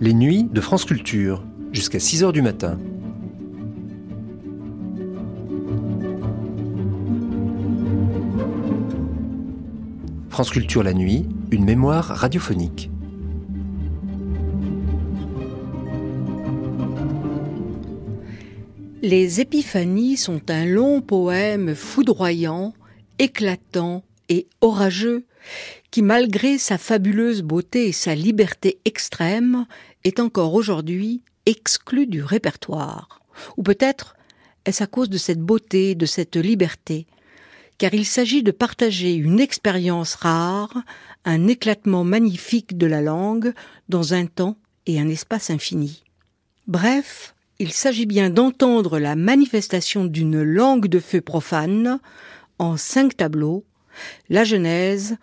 Les nuits de France Culture, jusqu'à 6 h du matin. France Culture la nuit, une mémoire radiophonique. Les Épiphanies sont un long poème foudroyant, éclatant et orageux qui, malgré sa fabuleuse beauté et sa liberté extrême, est encore aujourd'hui exclu du répertoire. Ou peut-être est-ce à cause de cette beauté, de cette liberté, car il s'agit de partager une expérience rare, un éclatement magnifique de la langue dans un temps et un espace infini. Bref, il s'agit bien d'entendre la manifestation d'une langue de feu profane en cinq tableaux, la Genèse,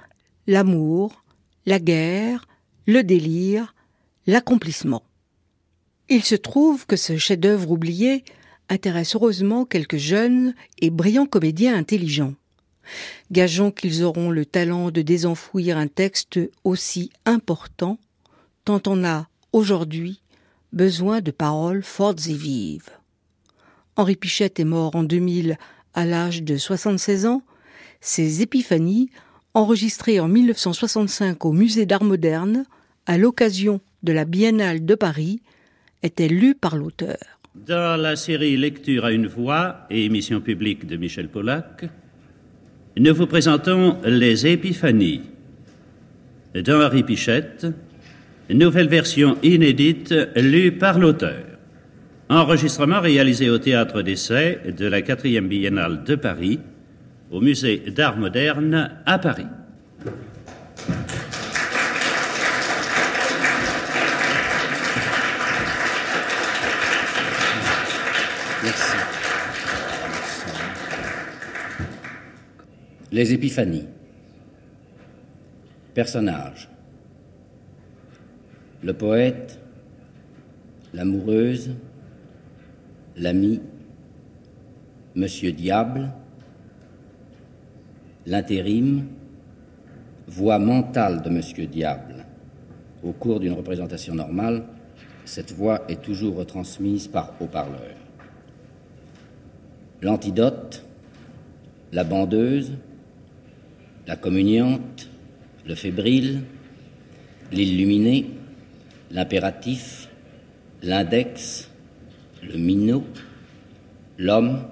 l'amour, la guerre, le délire, l'accomplissement. Il se trouve que ce chef-d'œuvre oublié intéresse heureusement quelques jeunes et brillants comédiens intelligents. Gageons qu'ils auront le talent de désenfouir un texte aussi important, tant on a, aujourd'hui, besoin de paroles fortes et vives. Henri Pichette est mort en 2000 à l'âge de 76 ans. Ses épiphanies enregistré en 1965 au Musée d'Art moderne à l'occasion de la Biennale de Paris, était lu par l'auteur. Dans la série Lecture à une voix et émission publique de Michel Pollack, nous vous présentons Les Épiphanies d'Henri Pichette, nouvelle version inédite lue par l'auteur. Enregistrement réalisé au Théâtre d'Essai de la 4e Biennale de Paris au Musée d'Art moderne à Paris. Merci. Les épiphanies. Personnages. Le poète, l'amoureuse, l'ami, Monsieur Diable, l'intérim, voix mentale de Monsieur Diable. Au cours d'une représentation normale, cette voix est toujours retransmise par haut-parleur. L'antidote, la bandeuse, la communiante, le fébrile, l'illuminé, l'impératif, l'index, le minot, l'homme,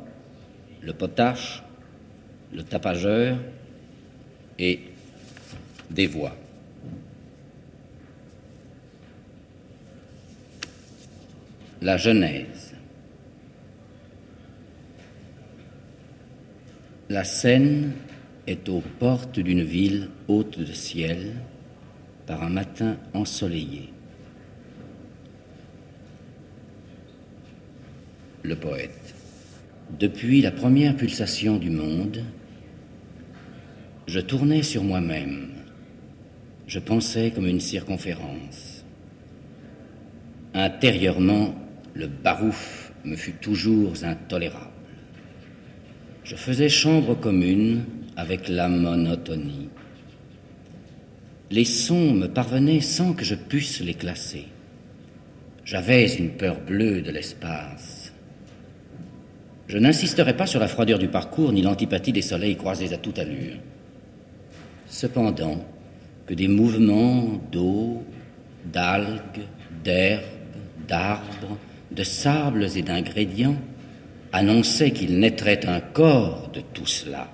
le potache, le tapageur et des voix. La Genèse. La Seine est aux portes d'une ville haute de ciel par un matin ensoleillé. Le poète. Depuis la première pulsation du monde, je tournais sur moi-même. Je pensais comme une circonférence. Intérieurement, le barouf me fut toujours intolérable. Je faisais chambre commune avec la monotonie. Les sons me parvenaient sans que je puisse les classer. J'avais une peur bleue de l'espace. Je n'insisterai pas sur la froideur du parcours ni l'antipathie des soleils croisés à toute allure. Cependant, que des mouvements d'eau, d'algues, d'herbes, d'arbres, de sables et d'ingrédients annonçaient qu'il naîtrait un corps de tout cela.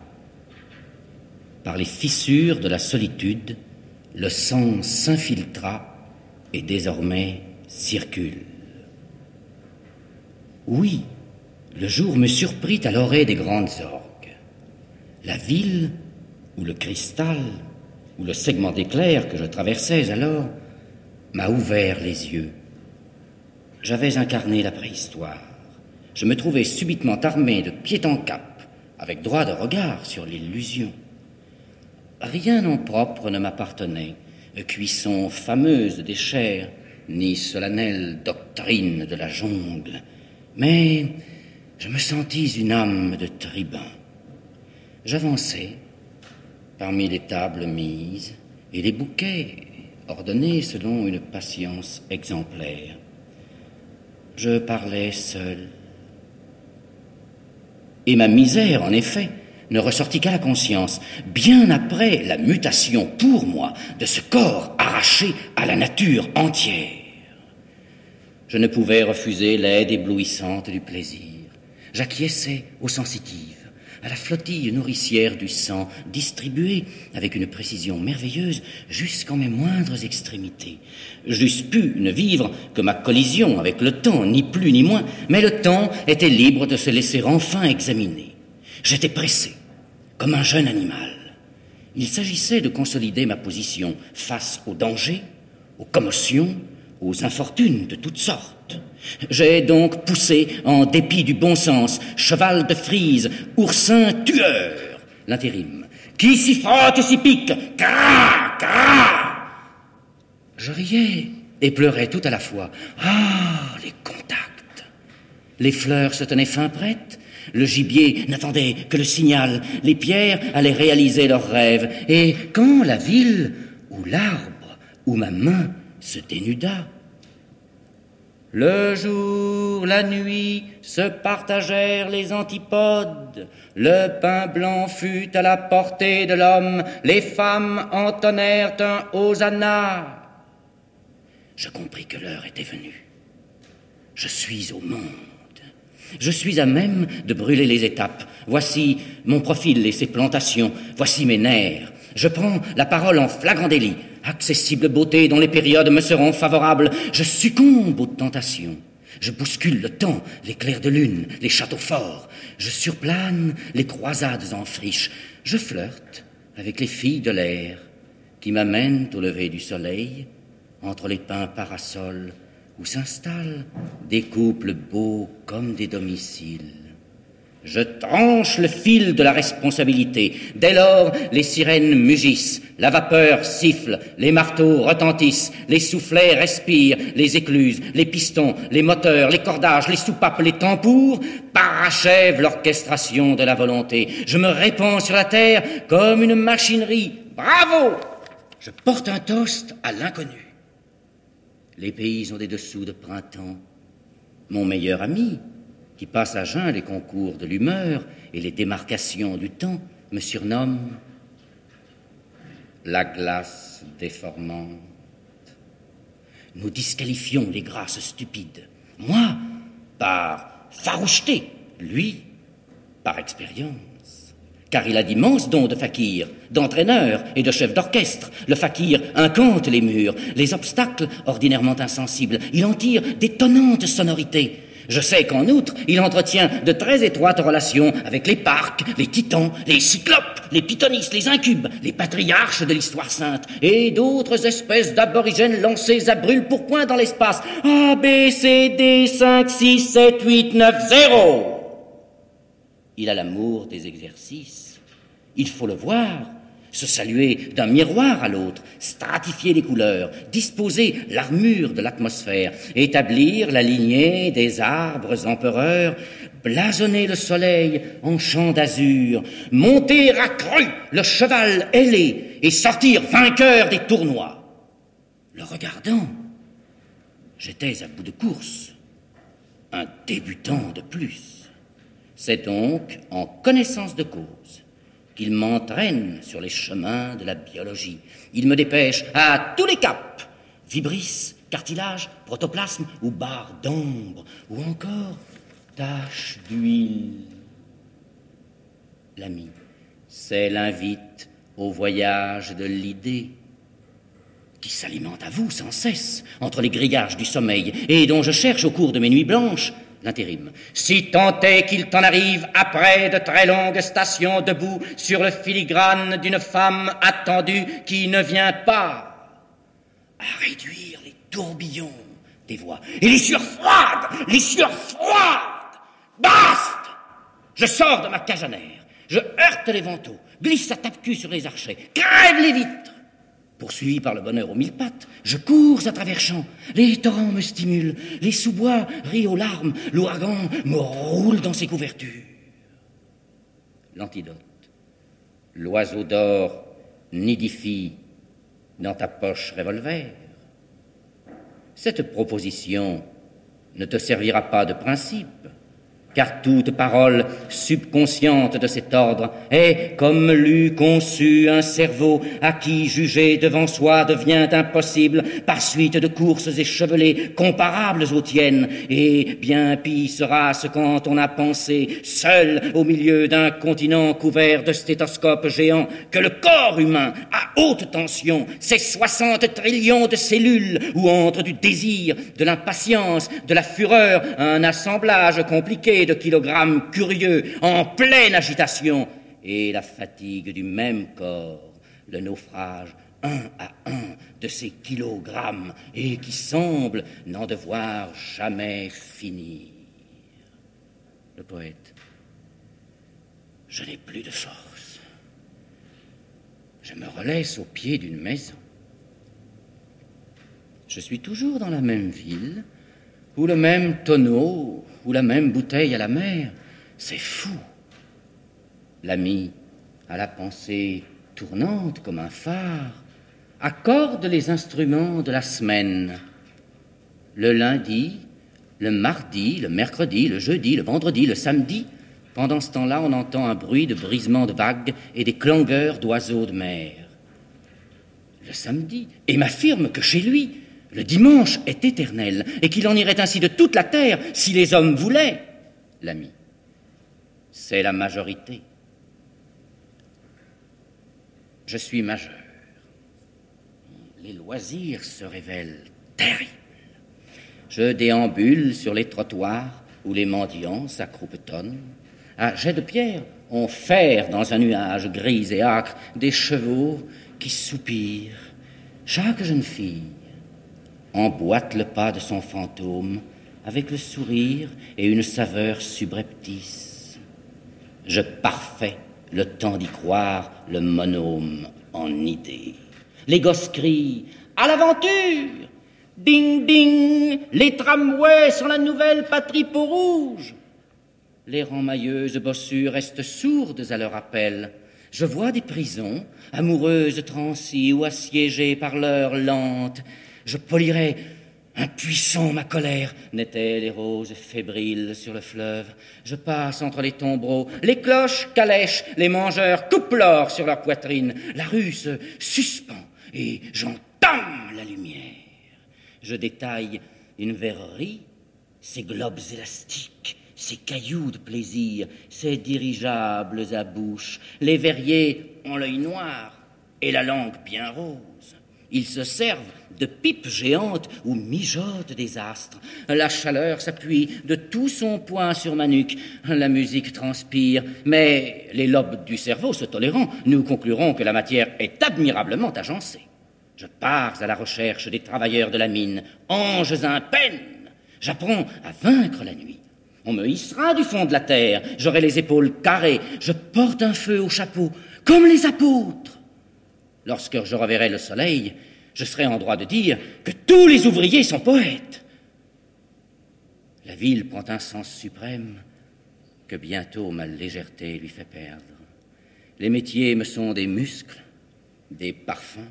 Par les fissures de la solitude, le sang s'infiltra et désormais circule. Oui, le jour me surprit à l'orée des grandes orgues. La ville ou le cristal, ou le segment d'éclair que je traversais alors, m'a ouvert les yeux. J'avais incarné la préhistoire. Je me trouvais subitement armé de pied en cap, avec droit de regard sur l'illusion. Rien en propre ne m'appartenait, cuisson fameuse des chairs, ni solennelle doctrine de la jungle, mais je me sentis une âme de tribun. J'avançai, parmi les tables mises et les bouquets ordonné selon une patience exemplaire. Je parlais seul. Et ma misère, en effet, ne ressortit qu'à la conscience, bien après la mutation pour moi de ce corps arraché à la nature entière. Je ne pouvais refuser l'aide éblouissante du plaisir. J'acquiesçais aux sensitives, à la flottille nourricière du sang, distribuée avec une précision merveilleuse jusqu'en mes moindres extrémités. J'eusse pu ne vivre que ma collision avec le temps, ni plus ni moins, mais le temps était libre de se laisser enfin examiner. J'étais pressé, comme un jeune animal. Il s'agissait de consolider ma position face aux dangers, aux commotions, aux infortunes de toutes sortes. J'ai donc poussé, en dépit du bon sens, cheval de frise, oursin tueur, l'intérim. Qui s'y frotte et s'y pique Je riais et pleurais tout à la fois. Ah, les contacts Les fleurs se tenaient fin prêtes, le gibier n'attendait que le signal, les pierres allaient réaliser leurs rêves, et quand la ville, ou l'arbre, ou ma main se dénuda. Le jour, la nuit se partagèrent les antipodes. Le pain blanc fut à la portée de l'homme. Les femmes entonnèrent un hosanna. Je compris que l'heure était venue. Je suis au monde. Je suis à même de brûler les étapes. Voici mon profil et ses plantations. Voici mes nerfs. Je prends la parole en flagrant délit. Accessible beauté dont les périodes me seront favorables, je succombe aux tentations. Je bouscule le temps, les clairs de lune, les châteaux forts. Je surplane les croisades en friche. Je flirte avec les filles de l'air qui m'amènent au lever du soleil entre les pins parasols où s'installent des couples beaux comme des domiciles. Je tranche le fil de la responsabilité. Dès lors, les sirènes mugissent, la vapeur siffle, les marteaux retentissent, les soufflets respirent, les écluses, les pistons, les moteurs, les cordages, les soupapes, les tambours parachèvent l'orchestration de la volonté. Je me répands sur la terre comme une machinerie. Bravo! Je porte un toast à l'inconnu. Les pays ont des dessous de printemps. Mon meilleur ami, qui passe à jeun les concours de l'humeur et les démarcations du temps, me surnomme la glace déformante. Nous disqualifions les grâces stupides. Moi, par faroucheté, lui, par expérience. Car il a d'immenses dons de fakir, d'entraîneur et de chef d'orchestre. Le fakir incante les murs, les obstacles ordinairement insensibles. Il en tire d'étonnantes sonorités. Je sais qu'en outre, il entretient de très étroites relations avec les parcs, les titans, les cyclopes, les pythonistes, les incubes, les patriarches de l'histoire sainte, et d'autres espèces d'aborigènes lancés à brûle pour point dans l'espace. A, B, C, D, 5, 6, 7, 8, 9, 0. Il a l'amour des exercices. Il faut le voir se saluer d'un miroir à l'autre, stratifier les couleurs, disposer l'armure de l'atmosphère, établir la lignée des arbres empereurs, blasonner le soleil en champ d'azur, monter à cru le cheval ailé et sortir vainqueur des tournois. Le regardant, j'étais à bout de course, un débutant de plus. C'est donc en connaissance de cause qu'il m'entraîne sur les chemins de la biologie. Il me dépêche à tous les caps. Vibris, cartilage, protoplasme ou barre d'ombre, ou encore tache d'huile. L'ami, c'est l'invite au voyage de l'idée qui s'alimente à vous sans cesse entre les grillages du sommeil et dont je cherche au cours de mes nuits blanches l'intérim. Si tant est qu'il t'en arrive après de très longues stations debout sur le filigrane d'une femme attendue qui ne vient pas à réduire les tourbillons des voix et les sueurs froides, les sueurs froides. Basta Je sors de ma cajanère, je heurte les vantaux, glisse à tape-cul sur les archets, crève les vitres. Poursuivi par le bonheur aux mille pattes, je cours à travers champs. Les torrents me stimulent, les sous-bois rient aux larmes, l'ouragan me roule dans ses couvertures. L'antidote. L'oiseau d'or nidifie dans ta poche revolver. Cette proposition ne te servira pas de principe car toute parole subconsciente de cet ordre est comme l'eût conçu un cerveau à qui juger devant soi devient impossible par suite de courses échevelées comparables aux tiennes, et bien pis sera ce quand on a pensé, seul au milieu d'un continent couvert de stéthoscopes géants, que le corps humain, à haute tension, ses soixante trillions de cellules, où entre du désir, de l'impatience, de la fureur, un assemblage compliqué de kilogrammes curieux en pleine agitation, et la fatigue du même corps, le naufrage un à un de ces kilogrammes, et qui semble n'en devoir jamais finir. Le poète, je n'ai plus de force. Je me relaisse au pied d'une maison. Je suis toujours dans la même ville, où le même tonneau ou la même bouteille à la mer. C'est fou. L'ami, à la pensée tournante comme un phare, accorde les instruments de la semaine. Le lundi, le mardi, le mercredi, le jeudi, le vendredi, le samedi. Pendant ce temps-là, on entend un bruit de brisement de vagues et des clangueurs d'oiseaux de mer. Le samedi, et m'affirme que chez lui, le dimanche est éternel et qu'il en irait ainsi de toute la terre si les hommes voulaient. L'ami, c'est la majorité. Je suis majeur. Les loisirs se révèlent terribles. Je déambule sur les trottoirs où les mendiants s'accroupetonnent. À jet de pierre, on ferre dans un nuage gris et âcre des chevaux qui soupirent. Chaque jeune fille emboîte le pas de son fantôme avec le sourire et une saveur subreptice. Je parfais le temps d'y croire le monôme en idée. Les gosses crient À l'aventure Ding ding Les tramways sont la nouvelle patrie peau rouge Les mailleuses bossus restent sourdes à leur appel. Je vois des prisons, amoureuses transies ou assiégées par l'heure lente, je polirais impuissant ma colère, n'étaient les roses fébriles sur le fleuve. Je passe entre les tombereaux, les cloches calèches, les mangeurs coupent l'or sur leur poitrine. La rue se suspend et j'entame la lumière. Je détaille une verrerie, ses globes élastiques, ses cailloux de plaisir, ses dirigeables à bouche. Les verriers ont l'œil noir et la langue bien rose. Ils se servent de pipes géantes où mijotent des astres. La chaleur s'appuie de tout son poing sur ma nuque. La musique transpire, mais les lobes du cerveau se tolérant, nous conclurons que la matière est admirablement agencée. Je pars à la recherche des travailleurs de la mine, anges in peine. J'apprends à vaincre la nuit. On me hissera du fond de la terre, j'aurai les épaules carrées, je porte un feu au chapeau, comme les apôtres. Lorsque je reverrai le soleil, je serai en droit de dire que tous les ouvriers sont poètes. La ville prend un sens suprême que bientôt ma légèreté lui fait perdre. Les métiers me sont des muscles, des parfums.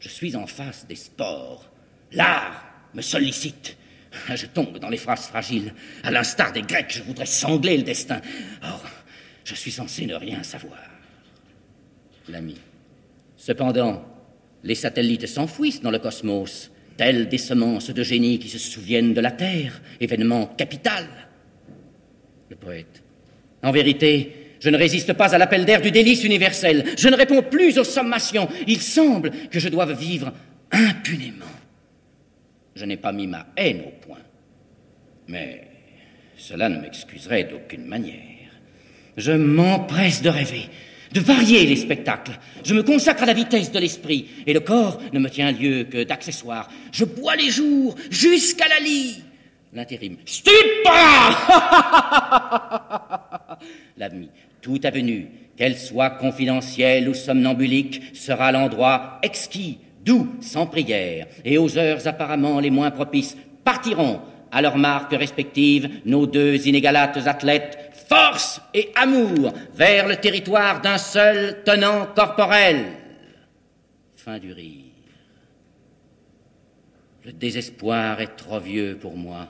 Je suis en face des sports. L'art me sollicite. Je tombe dans les phrases fragiles. À l'instar des Grecs, je voudrais sangler le destin. Or, je suis censé ne rien savoir. L'ami. Cependant, les satellites s'enfouissent dans le cosmos, tels des semences de génie qui se souviennent de la Terre, événement capital. Le poète. En vérité, je ne résiste pas à l'appel d'air du délice universel. Je ne réponds plus aux sommations. Il semble que je doive vivre impunément. Je n'ai pas mis ma haine au point. Mais cela ne m'excuserait d'aucune manière. Je m'empresse de rêver de varier les spectacles. Je me consacre à la vitesse de l'esprit, et le corps ne me tient lieu que d'accessoires. Je bois les jours jusqu'à la lie. L'intérim. Stupra L'ami. Toute avenue, qu'elle soit confidentielle ou somnambulique, sera l'endroit exquis, doux, sans prière, et aux heures apparemment les moins propices, partiront à leurs marques respectives nos deux inégalates athlètes force et amour vers le territoire d'un seul tenant corporel. Fin du rire. Le désespoir est trop vieux pour moi.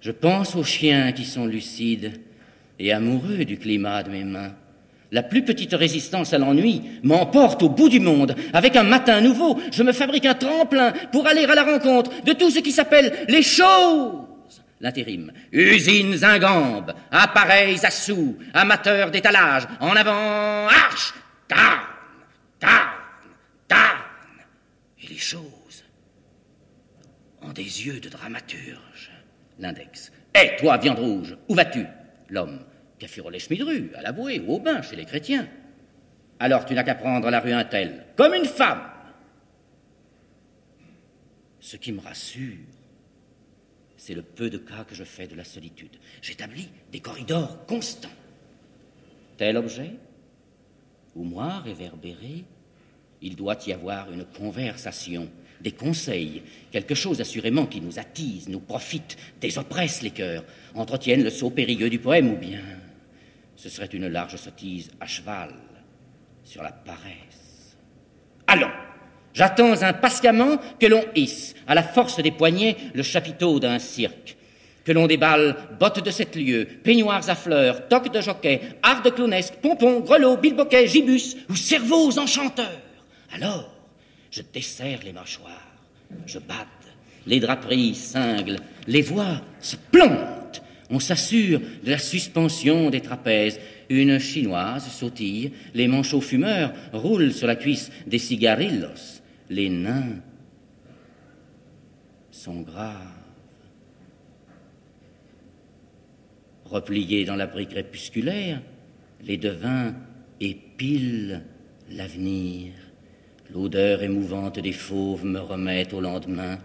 Je pense aux chiens qui sont lucides et amoureux du climat de mes mains. La plus petite résistance à l'ennui m'emporte au bout du monde. Avec un matin nouveau, je me fabrique un tremplin pour aller à la rencontre de tout ce qui s'appelle les choses. L'intérim. Usines ingambes, appareils à sous, amateurs d'étalage, en avant, arche, carne, carne, carne. Et les choses ont des yeux de dramaturge. L'index. Hé, toi, viande rouge, où vas-tu? L'homme. Café Schmidru, à la ou au bain chez les chrétiens. Alors tu n'as qu'à prendre la rue Intel, comme une femme. Ce qui me rassure, c'est le peu de cas que je fais de la solitude. J'établis des corridors constants. Tel objet, ou moi réverbéré, il doit y avoir une conversation, des conseils, quelque chose assurément qui nous attise, nous profite, désoppresse les cœurs, entretienne le saut périlleux du poème, ou bien ce serait une large sottise à cheval sur la paresse. Allons, j'attends impatiemment que l'on hisse à la force des poignets le chapiteau d'un cirque, que l'on déballe bottes de sept lieues, peignoirs à fleurs, toques de jockey, arts de clownesque, pompons, grelots, bilboquets, gibus ou cerveaux enchanteurs. Alors, je desserre les mâchoires, je bade, les draperies cinglent, les voix se plantent, on s'assure de la suspension des trapèzes. Une chinoise sautille, les manchots fumeurs roulent sur la cuisse des cigarillos. Les nains sont graves. Repliés dans l'abri crépusculaire, les devins épilent l'avenir. L'odeur émouvante des fauves me remet au lendemain.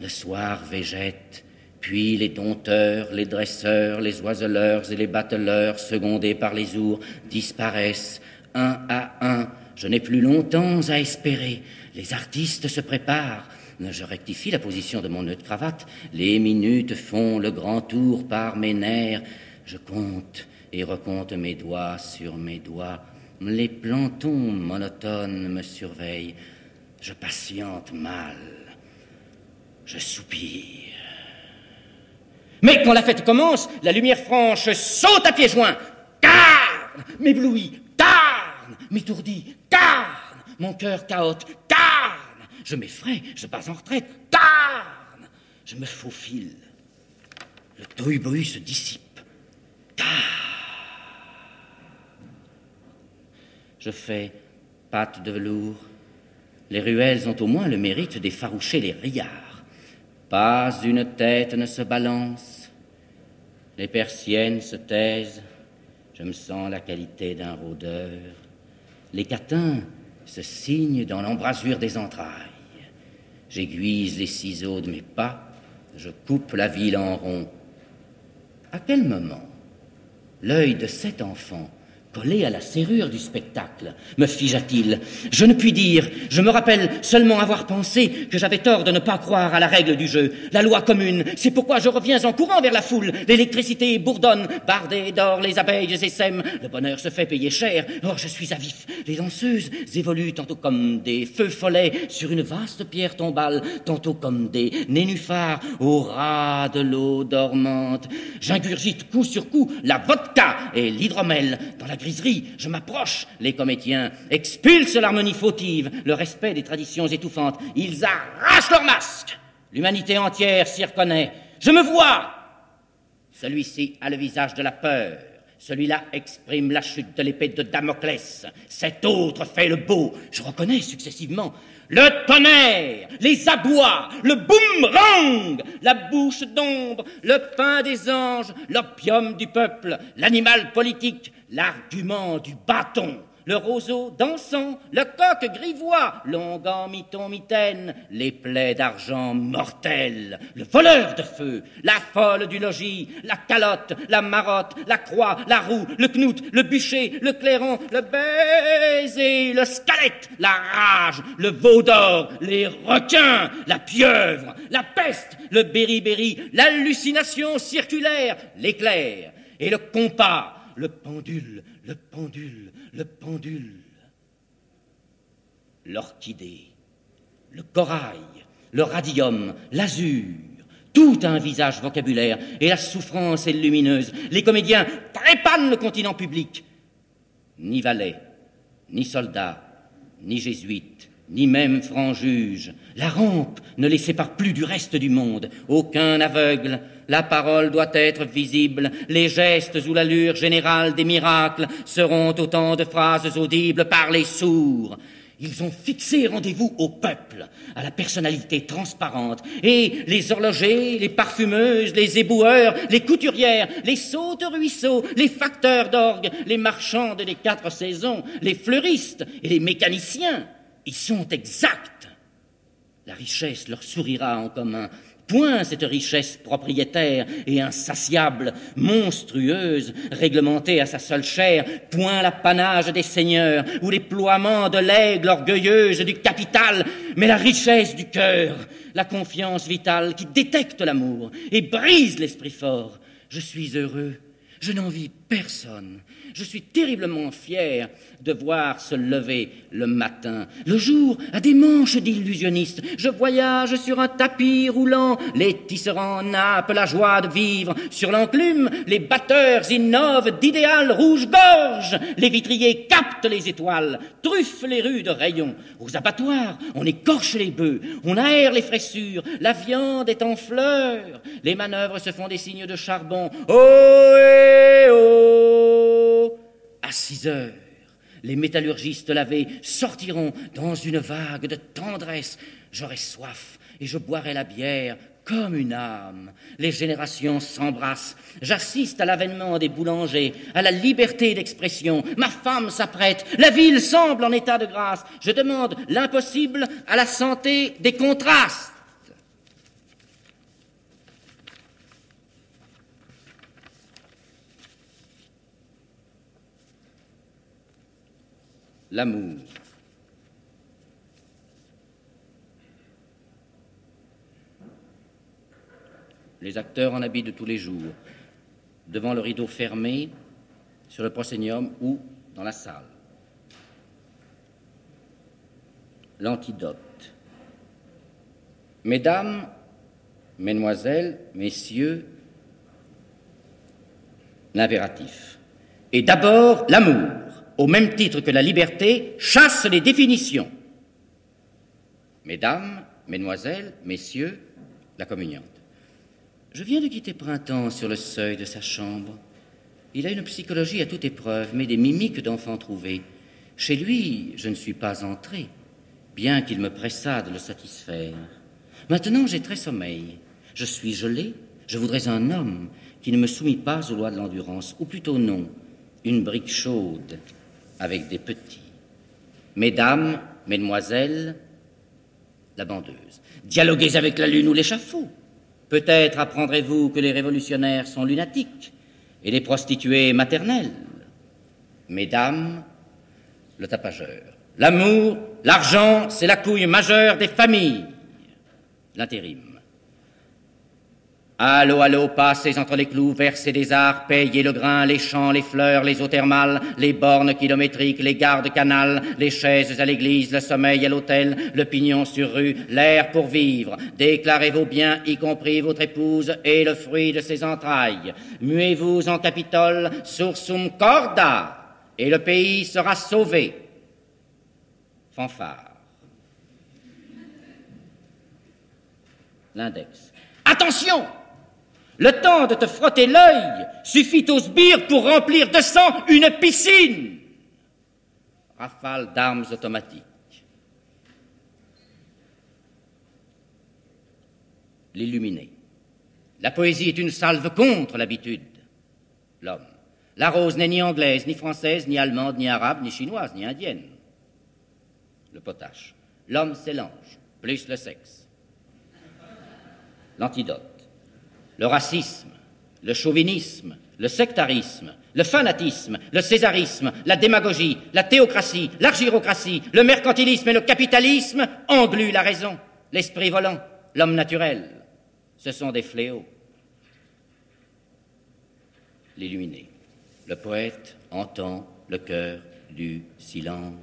Le soir végète puis les dompteurs, les dresseurs, les oiseleurs et les bateleurs, secondés par les ours, disparaissent un à un. Je n'ai plus longtemps à espérer. Les artistes se préparent. Je rectifie la position de mon nœud de cravate. Les minutes font le grand tour par mes nerfs. Je compte et recompte mes doigts sur mes doigts. Les plantons monotones me surveillent. Je patiente mal. Je soupire. Mais quand la fête commence, la lumière franche saute à pieds joints. Carne M'éblouit. Carne M'étourdit. Mon cœur caote. Carne Je m'effraie, je bats en retraite. Carne Je me faufile. Le tohu se dissipe. Carne Je fais pâte de velours. Les ruelles ont au moins le mérite d'effaroucher les riards. Pas une tête ne se balance, les persiennes se taisent, je me sens la qualité d'un rôdeur, les catins se signent dans l'embrasure des entrailles, j'aiguise les ciseaux de mes pas, je coupe la ville en rond. À quel moment l'œil de cet enfant Collé à la serrure du spectacle, me figea-t-il. Je ne puis dire, je me rappelle seulement avoir pensé que j'avais tort de ne pas croire à la règle du jeu, la loi commune. C'est pourquoi je reviens en courant vers la foule. L'électricité bourdonne, bardée d'or, les abeilles essaiment. Le bonheur se fait payer cher. Or, je suis à vif. Les danseuses évoluent tantôt comme des feux follets sur une vaste pierre tombale, tantôt comme des nénuphars au ras de l'eau dormante. J'ingurgite coup sur coup la vodka et l'hydromel dans la griserie, je m'approche. Les comédiens expulsent l'harmonie fautive, le respect des traditions étouffantes. Ils arrachent leurs masques. L'humanité entière s'y reconnaît. Je me vois. Celui-ci a le visage de la peur. Celui-là exprime la chute de l'épée de Damoclès. Cet autre fait le beau. Je reconnais successivement le tonnerre, les abois, le boomerang, la bouche d'ombre, le pain des anges, l'opium du peuple, l'animal politique, l'argument du bâton le roseau dansant, le coq grivois, l'onguent miton mitaine, les plaies d'argent mortelles, le voleur de feu, la folle du logis, la calotte, la marotte, la croix, la roue, le knout, le bûcher, le clairon, le baiser, le squelette, la rage, le veau d'or, les requins, la pieuvre, la peste, le beriberi, l'hallucination circulaire, l'éclair et le compas, le pendule, le pendule, le pendule, l'orchidée, le corail, le radium, l'azur. Tout a un visage vocabulaire, et la souffrance est lumineuse. Les comédiens trépanent le continent public. Ni valets, ni soldats, ni jésuites, ni même francs juges. La rampe ne les sépare plus du reste du monde. Aucun aveugle. La parole doit être visible. Les gestes ou l'allure générale des miracles seront autant de phrases audibles par les sourds. Ils ont fixé rendez-vous au peuple, à la personnalité transparente, et les horlogers, les parfumeuses, les éboueurs, les couturières, les sautes ruisseaux, les facteurs d'orgue, les marchands des quatre saisons, les fleuristes et les mécaniciens, ils sont exacts. La richesse leur sourira en commun, Point cette richesse propriétaire et insatiable, monstrueuse, réglementée à sa seule chair, point l'apanage des seigneurs ou les ploiements de l'aigle orgueilleuse du capital, mais la richesse du cœur, la confiance vitale qui détecte l'amour et brise l'esprit fort. Je suis heureux, je n'envie personne, je suis terriblement fier de voir se lever le matin. Le jour a des manches d'illusionnistes. Je voyage sur un tapis roulant. Les tisserands nappent la joie de vivre. Sur l'enclume, les batteurs innovent d'idéal rouge-gorge. Les vitriers captent les étoiles, truffent les rues de rayons. Aux abattoirs, on écorche les bœufs, on aère les fraissures. La viande est en fleurs. Les manœuvres se font des signes de charbon. Oh, eh, oh À six heures, les métallurgistes lavés sortiront dans une vague de tendresse. J'aurai soif et je boirai la bière comme une âme. Les générations s'embrassent. J'assiste à l'avènement des boulangers, à la liberté d'expression. Ma femme s'apprête. La ville semble en état de grâce. Je demande l'impossible à la santé des contrastes. L'amour. Les acteurs en habit de tous les jours, devant le rideau fermé, sur le proscenium ou dans la salle. L'antidote. Mesdames, Mesdemoiselles, Messieurs, l'impératif. Et d'abord l'amour au même titre que la liberté, chasse les définitions. Mesdames, Mesdemoiselles, Messieurs, la communiante. Je viens de quitter Printemps sur le seuil de sa chambre. Il a une psychologie à toute épreuve, mais des mimiques d'enfant trouvé. Chez lui, je ne suis pas entré, bien qu'il me pressât de le satisfaire. Maintenant, j'ai très sommeil. Je suis gelé. Je voudrais un homme qui ne me soumit pas aux lois de l'endurance, ou plutôt non, une brique chaude avec des petits. Mesdames, mesdemoiselles, la bandeuse, dialoguez avec la lune ou l'échafaud. Peut-être apprendrez-vous que les révolutionnaires sont lunatiques et les prostituées maternelles. Mesdames, le tapageur. L'amour, l'argent, c'est la couille majeure des familles. L'intérim. Allô, allô, passez entre les clous, versez des arts, payez le grain, les champs, les fleurs, les eaux thermales, les bornes kilométriques, les gardes canals, les chaises à l'église, le sommeil à l'hôtel, le pignon sur rue, l'air pour vivre. Déclarez vos biens, y compris votre épouse et le fruit de ses entrailles. Muez-vous en capitole, sursum corda, et le pays sera sauvé. Fanfare. L'index. Attention! Le temps de te frotter l'œil suffit aux sbires pour remplir de sang une piscine. Rafale d'armes automatiques. L'illuminé. La poésie est une salve contre l'habitude. L'homme. La rose n'est ni anglaise, ni française, ni allemande, ni arabe, ni chinoise, ni indienne. Le potache. L'homme, c'est l'ange, plus le sexe. L'antidote le racisme, le chauvinisme, le sectarisme, le fanatisme, le césarisme, la démagogie, la théocratie, l'argyrocratie, le mercantilisme et le capitalisme engluent la raison, l'esprit volant, l'homme naturel. Ce sont des fléaux. L'illuminé. Le poète entend le cœur du silence.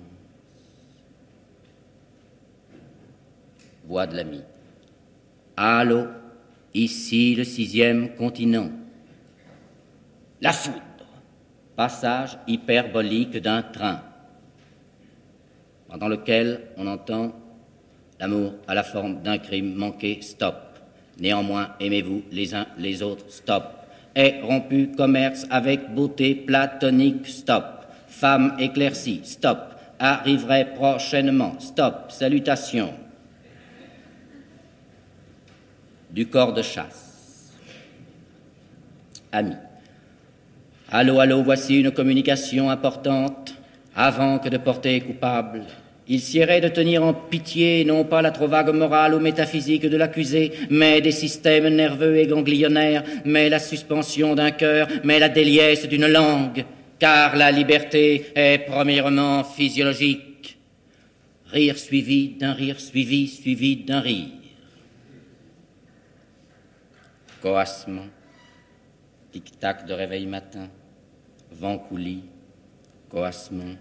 Voix de l'ami. Allô, ici le sixième continent. La foudre, passage hyperbolique d'un train, pendant lequel on entend l'amour à la forme d'un crime manqué, stop. Néanmoins, aimez-vous les uns les autres, stop. Est rompu commerce avec beauté platonique, stop. Femme éclaircie, stop. Arriverait prochainement, stop. Salutations. Du corps de chasse. Ami. Allô, allô, voici une communication importante. Avant que de porter coupable, il siérait de tenir en pitié non pas la trop vague morale ou métaphysique de l'accusé, mais des systèmes nerveux et ganglionnaires, mais la suspension d'un cœur, mais la déliesse d'une langue, car la liberté est premièrement physiologique. Rire suivi d'un rire suivi suivi d'un rire. Coassement, tic-tac de réveil matin, vent coulis, coassement,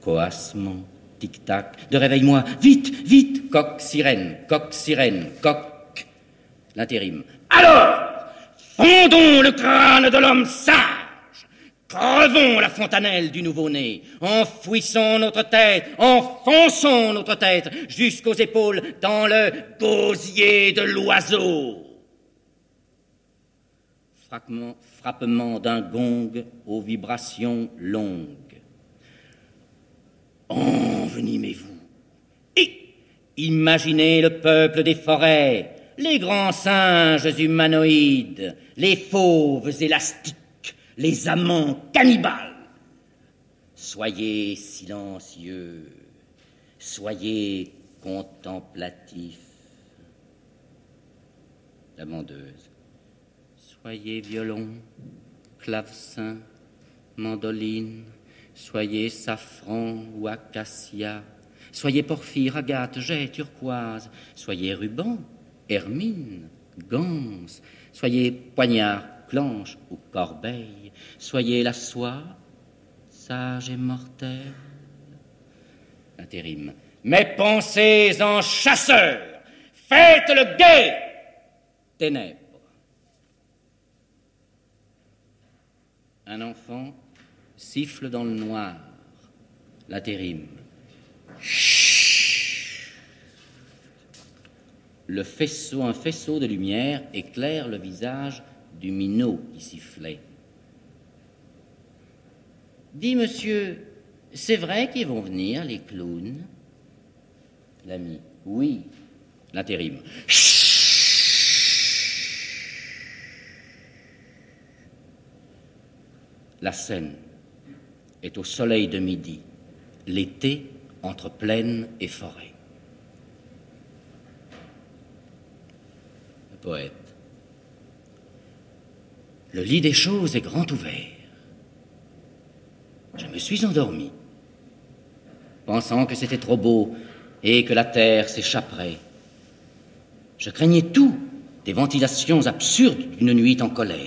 coassement, tic-tac, de réveille-moi, vite, vite, coq, sirène, coq, sirène, coq. L'intérim. Alors, fondons le crâne de l'homme sage, crevons la fontanelle du nouveau-né, enfouissons notre tête, enfonçons notre tête jusqu'aux épaules dans le gosier de l'oiseau. Frappement, frappement d'un gong aux vibrations longues envenimez-vous. Et imaginez le peuple des forêts, les grands singes humanoïdes, les fauves élastiques, les amants cannibales. Soyez silencieux, soyez contemplatifs. La mendeuse. Soyez violon, clavecin, mandoline, Soyez safran ou acacia, soyez porphyre, agate, jet, turquoise, soyez ruban, hermine, ganse, soyez poignard, planche ou corbeille, soyez la soie, sage et mortel. Intérim. Mais pensez en chasseur, faites le guet, ténèbres. Un enfant siffle dans le noir, l'intérim. Le faisceau, un faisceau de lumière éclaire le visage du minot qui sifflait. Dis, monsieur, c'est vrai qu'ils vont venir, les clowns? L'ami. Oui. L'intérim. La scène est au soleil de midi, l'été entre plaine et forêt. Le poète. Le lit des choses est grand ouvert. Je me suis endormi, pensant que c'était trop beau et que la terre s'échapperait. Je craignais tout des ventilations absurdes d'une nuit en colère.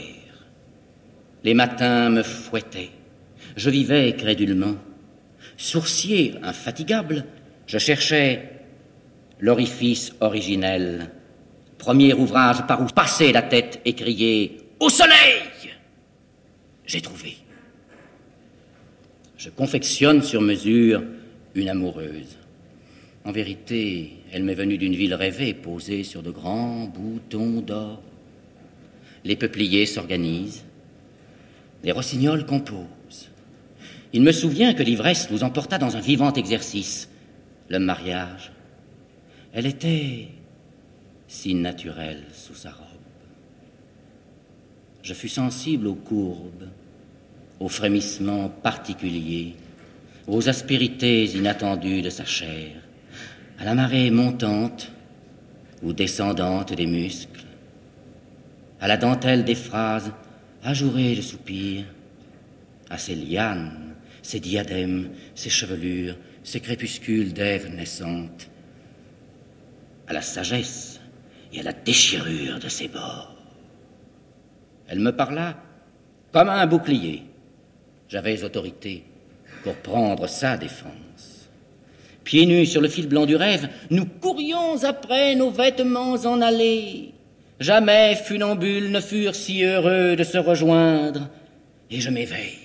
Les matins me fouettaient. Je vivais crédulement. Sourcier infatigable, je cherchais l'orifice originel. Premier ouvrage par où passer la tête et crier Au soleil J'ai trouvé. Je confectionne sur mesure une amoureuse. En vérité, elle m'est venue d'une ville rêvée, posée sur de grands boutons d'or. Les peupliers s'organisent, les rossignols composent. Il me souvient que l'ivresse nous emporta dans un vivant exercice, le mariage. Elle était si naturelle sous sa robe. Je fus sensible aux courbes, aux frémissements particuliers, aux aspérités inattendues de sa chair, à la marée montante ou descendante des muscles, à la dentelle des phrases ajourées de soupirs, à ses lianes ses diadèmes, ses chevelures, ses crépuscules d'Ève naissante, à la sagesse et à la déchirure de ses bords. Elle me parla comme un bouclier, J'avais autorité pour prendre sa défense. Pieds nus sur le fil blanc du rêve, nous courions après nos vêtements en allée. Jamais funambules ne furent si heureux de se rejoindre. Et je m'éveille,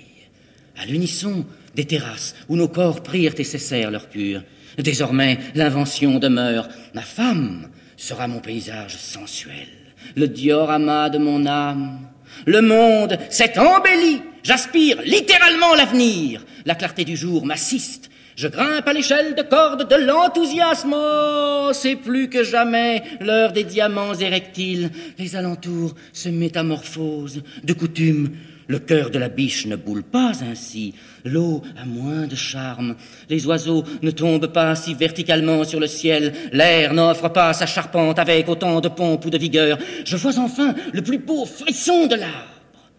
à l'unisson des terrasses où nos corps prirent et cessèrent leur cure. Désormais, l'invention demeure. Ma femme sera mon paysage sensuel, le diorama de mon âme. Le monde s'est embelli. J'aspire littéralement l'avenir. La clarté du jour m'assiste. Je grimpe à l'échelle de corde de l'enthousiasme. Oh, c'est plus que jamais l'heure des diamants érectiles. Les alentours se métamorphosent. De coutume, le cœur de la biche ne boule pas ainsi. L'eau a moins de charme. Les oiseaux ne tombent pas si verticalement sur le ciel. L'air n'offre pas sa charpente avec autant de pompe ou de vigueur. Je vois enfin le plus beau frisson de l'arbre.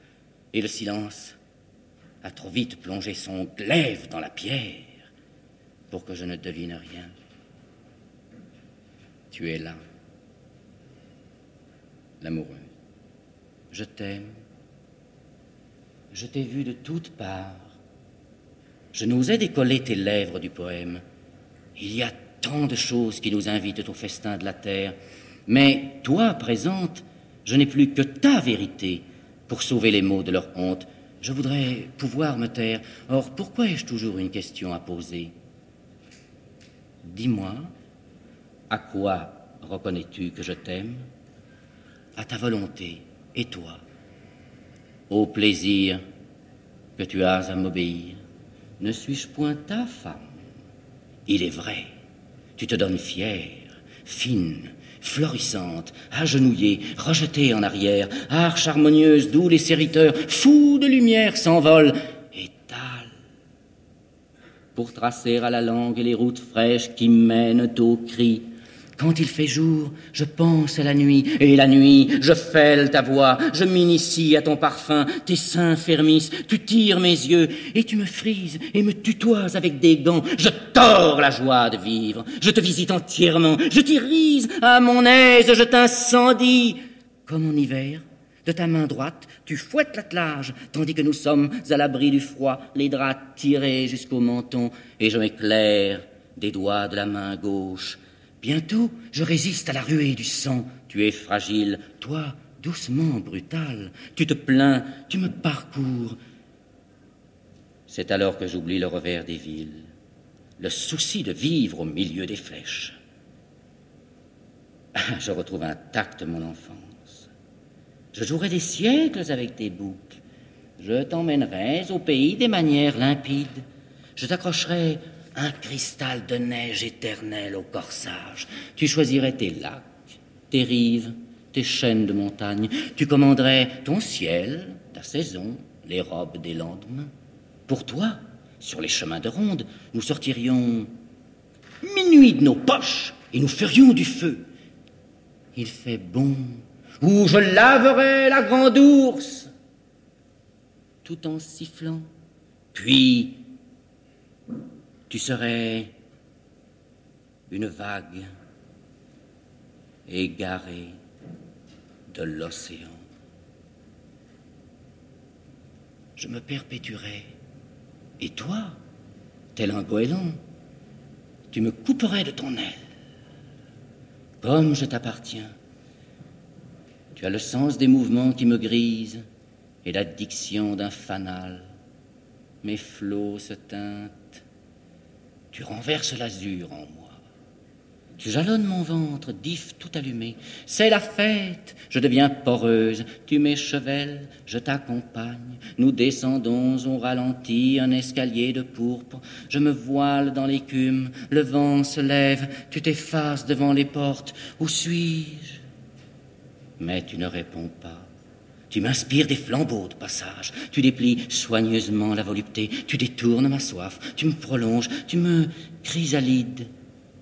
Et le silence a trop vite plongé son glaive dans la pierre pour que je ne devine rien. Tu es là, l'amoureuse. Je t'aime je t'ai vu de toutes parts. Je n'osais décoller tes lèvres du poème. Il y a tant de choses qui nous invitent au festin de la terre. Mais toi, présente, je n'ai plus que ta vérité pour sauver les mots de leur honte. Je voudrais pouvoir me taire. Or, pourquoi ai-je toujours une question à poser? Dis-moi, à quoi reconnais-tu que je t'aime? À ta volonté, et toi? Au plaisir que tu as à m'obéir. Ne suis-je point ta femme? Il est vrai, tu te donnes fière, fine, florissante, agenouillée, rejetée en arrière, arche harmonieuse d'où les sériteurs, fous de lumière, s'envolent, et pour tracer à la langue les routes fraîches qui mènent au cri quand il fait jour, je pense à la nuit, et la nuit, je fêle ta voix, je m'initie à ton parfum, tes seins fermissent, tu tires mes yeux, et tu me frises et me tutoies avec des gants. Je tords la joie de vivre, je te visite entièrement, je t'irise à mon aise, je t'incendie. Comme en hiver, de ta main droite, tu fouettes l'attelage, tandis que nous sommes à l'abri du froid, les draps tirés jusqu'au menton, et je m'éclaire des doigts de la main gauche Bientôt, je résiste à la ruée du sang. Tu es fragile, toi, doucement, brutal. Tu te plains, tu me parcours. C'est alors que j'oublie le revers des villes, le souci de vivre au milieu des flèches. Ah, je retrouve intacte mon enfance. Je jouerai des siècles avec tes boucles. Je t'emmènerai au pays des manières limpides. Je t'accrocherai un cristal de neige éternelle au corsage. Tu choisirais tes lacs, tes rives, tes chaînes de montagne. Tu commanderais ton ciel, ta saison, les robes des lendemains. Pour toi, sur les chemins de ronde, nous sortirions minuit de nos poches et nous ferions du feu. Il fait bon, où je laverai la grande ours, tout en sifflant. Puis tu serais une vague égarée de l'océan. Je me perpétuerais. Et toi, tel un goéland, tu me couperais de ton aile. Comme je t'appartiens, tu as le sens des mouvements qui me grisent et la diction d'un fanal. Mes flots se teintent tu renverses l'azur en moi. Tu jalonnes mon ventre, d'if tout allumé. C'est la fête, je deviens poreuse. Tu m'échevelles, je t'accompagne. Nous descendons, on ralentit, un escalier de pourpre. Je me voile dans l'écume, le vent se lève. Tu t'effaces devant les portes. Où suis-je? Mais tu ne réponds pas. Tu m'inspires des flambeaux de passage, tu déplies soigneusement la volupté, tu détournes ma soif, tu me prolonges, tu me chrysalides,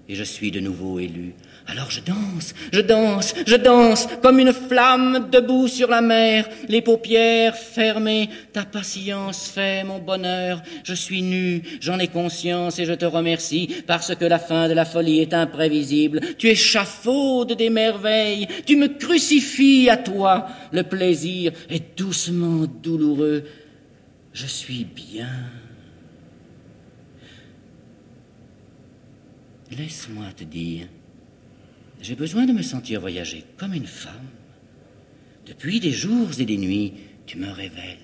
et je suis de nouveau élu. Alors je danse, je danse, je danse, comme une flamme debout sur la mer, les paupières fermées, ta patience fait mon bonheur, je suis nu, j'en ai conscience et je te remercie, parce que la fin de la folie est imprévisible, tu échafaudes des merveilles, tu me crucifies à toi, le plaisir est doucement douloureux, je suis bien. Laisse-moi te dire, j'ai besoin de me sentir voyager comme une femme. Depuis des jours et des nuits, tu me révèles.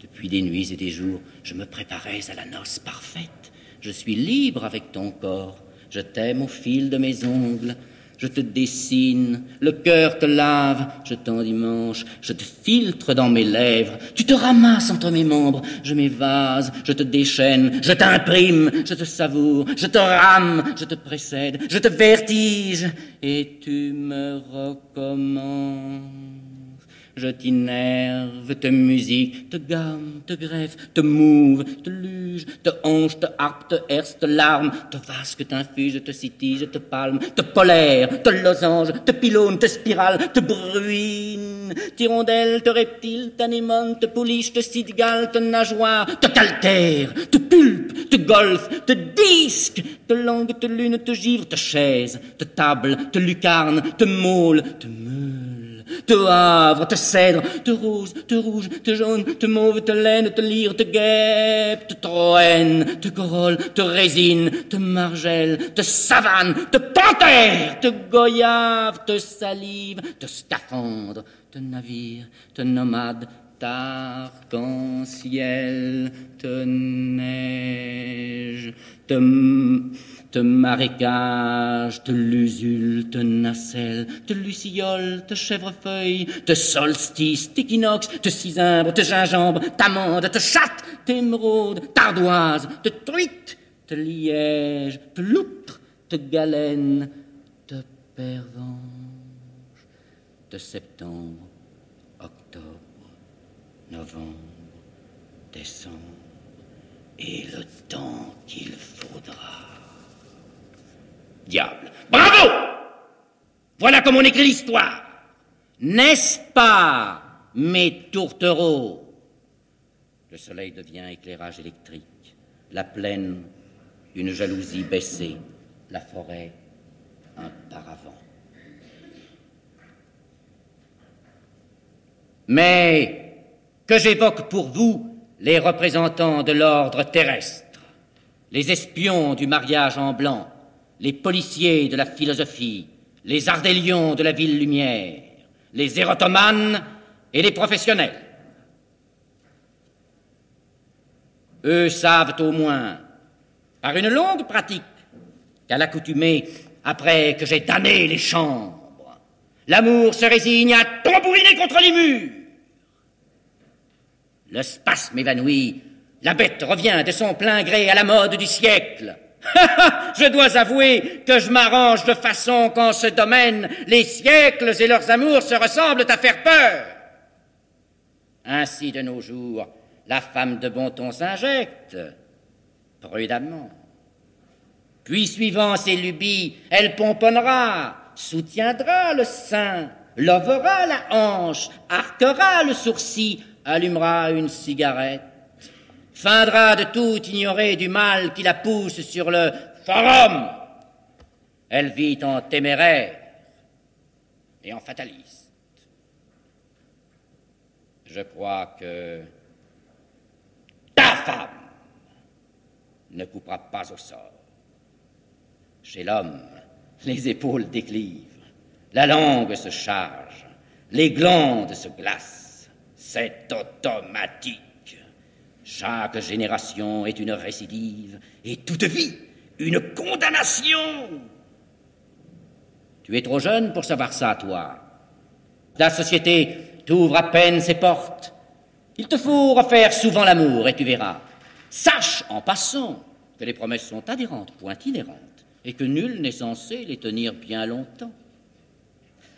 Depuis des nuits et des jours, je me préparais à la noce parfaite. Je suis libre avec ton corps. Je t'aime au fil de mes ongles je te dessine, le cœur te lave, je t'endimanche, je te filtre dans mes lèvres, tu te ramasses entre mes membres, je m'évase, je te déchaîne, je t'imprime, je te savoure, je te rame, je te précède, je te vertige, et tu me recommences. Je t'innerve, te musique, te gamme, te greffe, te mouve, te luge, te hanche, te harpe, te herse, te larme, te vasque, t'infuse, te citige, te palme, te polaire, te losange, te pylône, te spirale, te bruine, t'hirondelle, te reptile, t'anémone, te pouliche, te cigale, te nageoire, te calcaire, te pulpe, te golfe, te disque, te langue, te lune, te givre, te chaise, te table, te lucarne, te môle, te meule te havre, te cèdre, te rose, te rouge, te jaune, te mauve, te laine, te lyre, te guêpe, te troène, te corolle, te résine, te margelle, te savane, te panthère, te goyave, te salive, te scaphandre, te navire, te nomade, t'arc-en-ciel, te neige, te te marécage, te lusule, te nacelle, te luciole, te chèvrefeuille, te solstice, t'équinoxe, te cisimbre, te gingembre, t'amande, te chatte, t'émeraude, t'ardoise, te truite, te liège, te loutre, te galène, te pervenche, de septembre, octobre, novembre, décembre, et le temps qu'il faudra. Bravo! Voilà comment on écrit l'histoire. N'est-ce pas, mes tourtereaux? Le soleil devient éclairage électrique, la plaine, une jalousie baissée, la forêt, un paravent. Mais que j'évoque pour vous les représentants de l'ordre terrestre, les espions du mariage en blanc, les policiers de la philosophie, les ardélions de la ville lumière, les érotomanes et les professionnels. Eux savent au moins, par une longue pratique, qu'à l'accoutumée, après que j'ai damné les chambres, l'amour se résigne à tambouriner contre les murs. Le spasme évanoui, la bête revient de son plein gré à la mode du siècle. je dois avouer que je m'arrange de façon qu'en ce domaine, les siècles et leurs amours se ressemblent à faire peur. Ainsi, de nos jours, la femme de bon ton s'injecte, prudemment. Puis, suivant ses lubies, elle pomponnera, soutiendra le sein, lovera la hanche, arquera le sourcil, allumera une cigarette feindra de tout ignorer du mal qui la pousse sur le forum. Elle vit en téméraire et en fataliste. Je crois que ta femme ne coupera pas au sort. Chez l'homme, les épaules déclivent, la langue se charge, les glandes se glacent. C'est automatique. Chaque génération est une récidive et toute vie une condamnation. Tu es trop jeune pour savoir ça, toi. La société t'ouvre à peine ses portes. Il te faut refaire souvent l'amour et tu verras. Sache, en passant, que les promesses sont adhérentes, point inhérentes, et que nul n'est censé les tenir bien longtemps.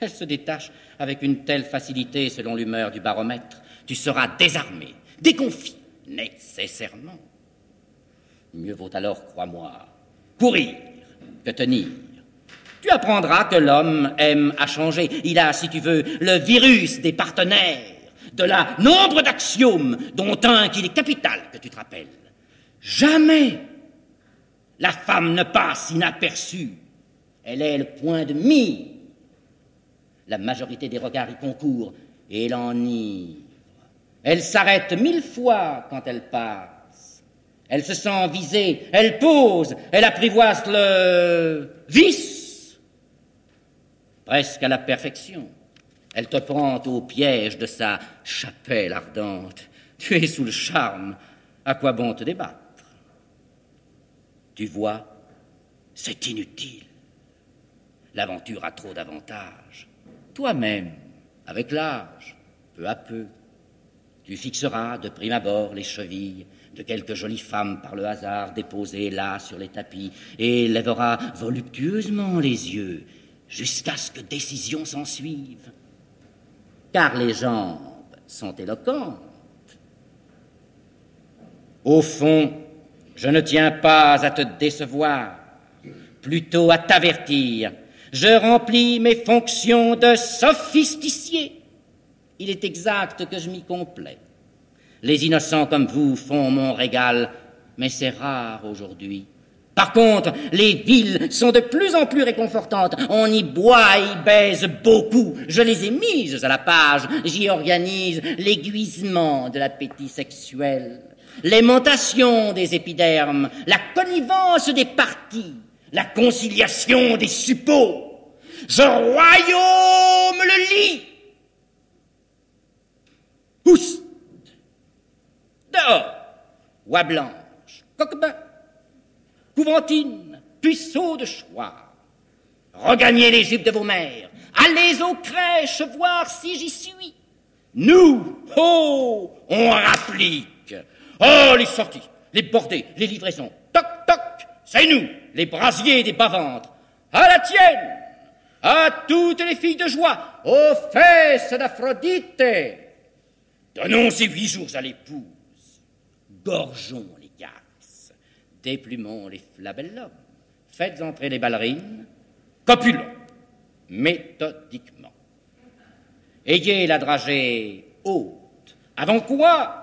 Elles se détachent avec une telle facilité selon l'humeur du baromètre. Tu seras désarmé, déconfié, nécessairement. Mieux vaut alors, crois-moi, courir que tenir. Tu apprendras que l'homme aime à changer. Il a, si tu veux, le virus des partenaires, de la nombre d'axiomes, dont un qu'il est capital, que tu te rappelles. Jamais la femme ne passe inaperçue. Elle est le point de mire. La majorité des regards y concourent et l'enivre. Elle s'arrête mille fois quand elle passe. Elle se sent visée, elle pose, elle apprivoise le vice, presque à la perfection. Elle te prend au piège de sa chapelle ardente. Tu es sous le charme. À quoi bon te débattre? Tu vois, c'est inutile. L'aventure a trop d'avantages. Toi-même, avec l'âge, peu à peu, tu fixeras de prime abord les chevilles de quelques jolies femmes par le hasard déposées là sur les tapis et lèveras voluptueusement les yeux jusqu'à ce que décision s'en suive car les jambes sont éloquentes. Au fond, je ne tiens pas à te décevoir, plutôt à t'avertir. Je remplis mes fonctions de sophisticier. Il est exact que je m'y complais. Les innocents comme vous font mon régal, mais c'est rare aujourd'hui. Par contre, les villes sont de plus en plus réconfortantes. On y boit et y baise beaucoup. Je les ai mises à la page. J'y organise l'aiguisement de l'appétit sexuel, l'aimantation des épidermes, la connivence des parties, la conciliation des suppôts. Je royaume le lit. Dehors. Oie blanche. Coquebin Couventine, puceaux de choix. Regagnez les jupes de vos mères. Allez aux crèches voir si j'y suis. Nous, oh, on rapplique. Oh, les sorties, les bordées, les livraisons. Toc, toc, c'est nous, les brasiers des bas-ventres. À la tienne, à toutes les filles de joie, aux fesses d'Aphrodite. Donnons ces huit jours à l'épouse. Gorgeons déplumons les flabellums, faites entrer les ballerines, copulons, méthodiquement. Ayez la dragée haute, avant quoi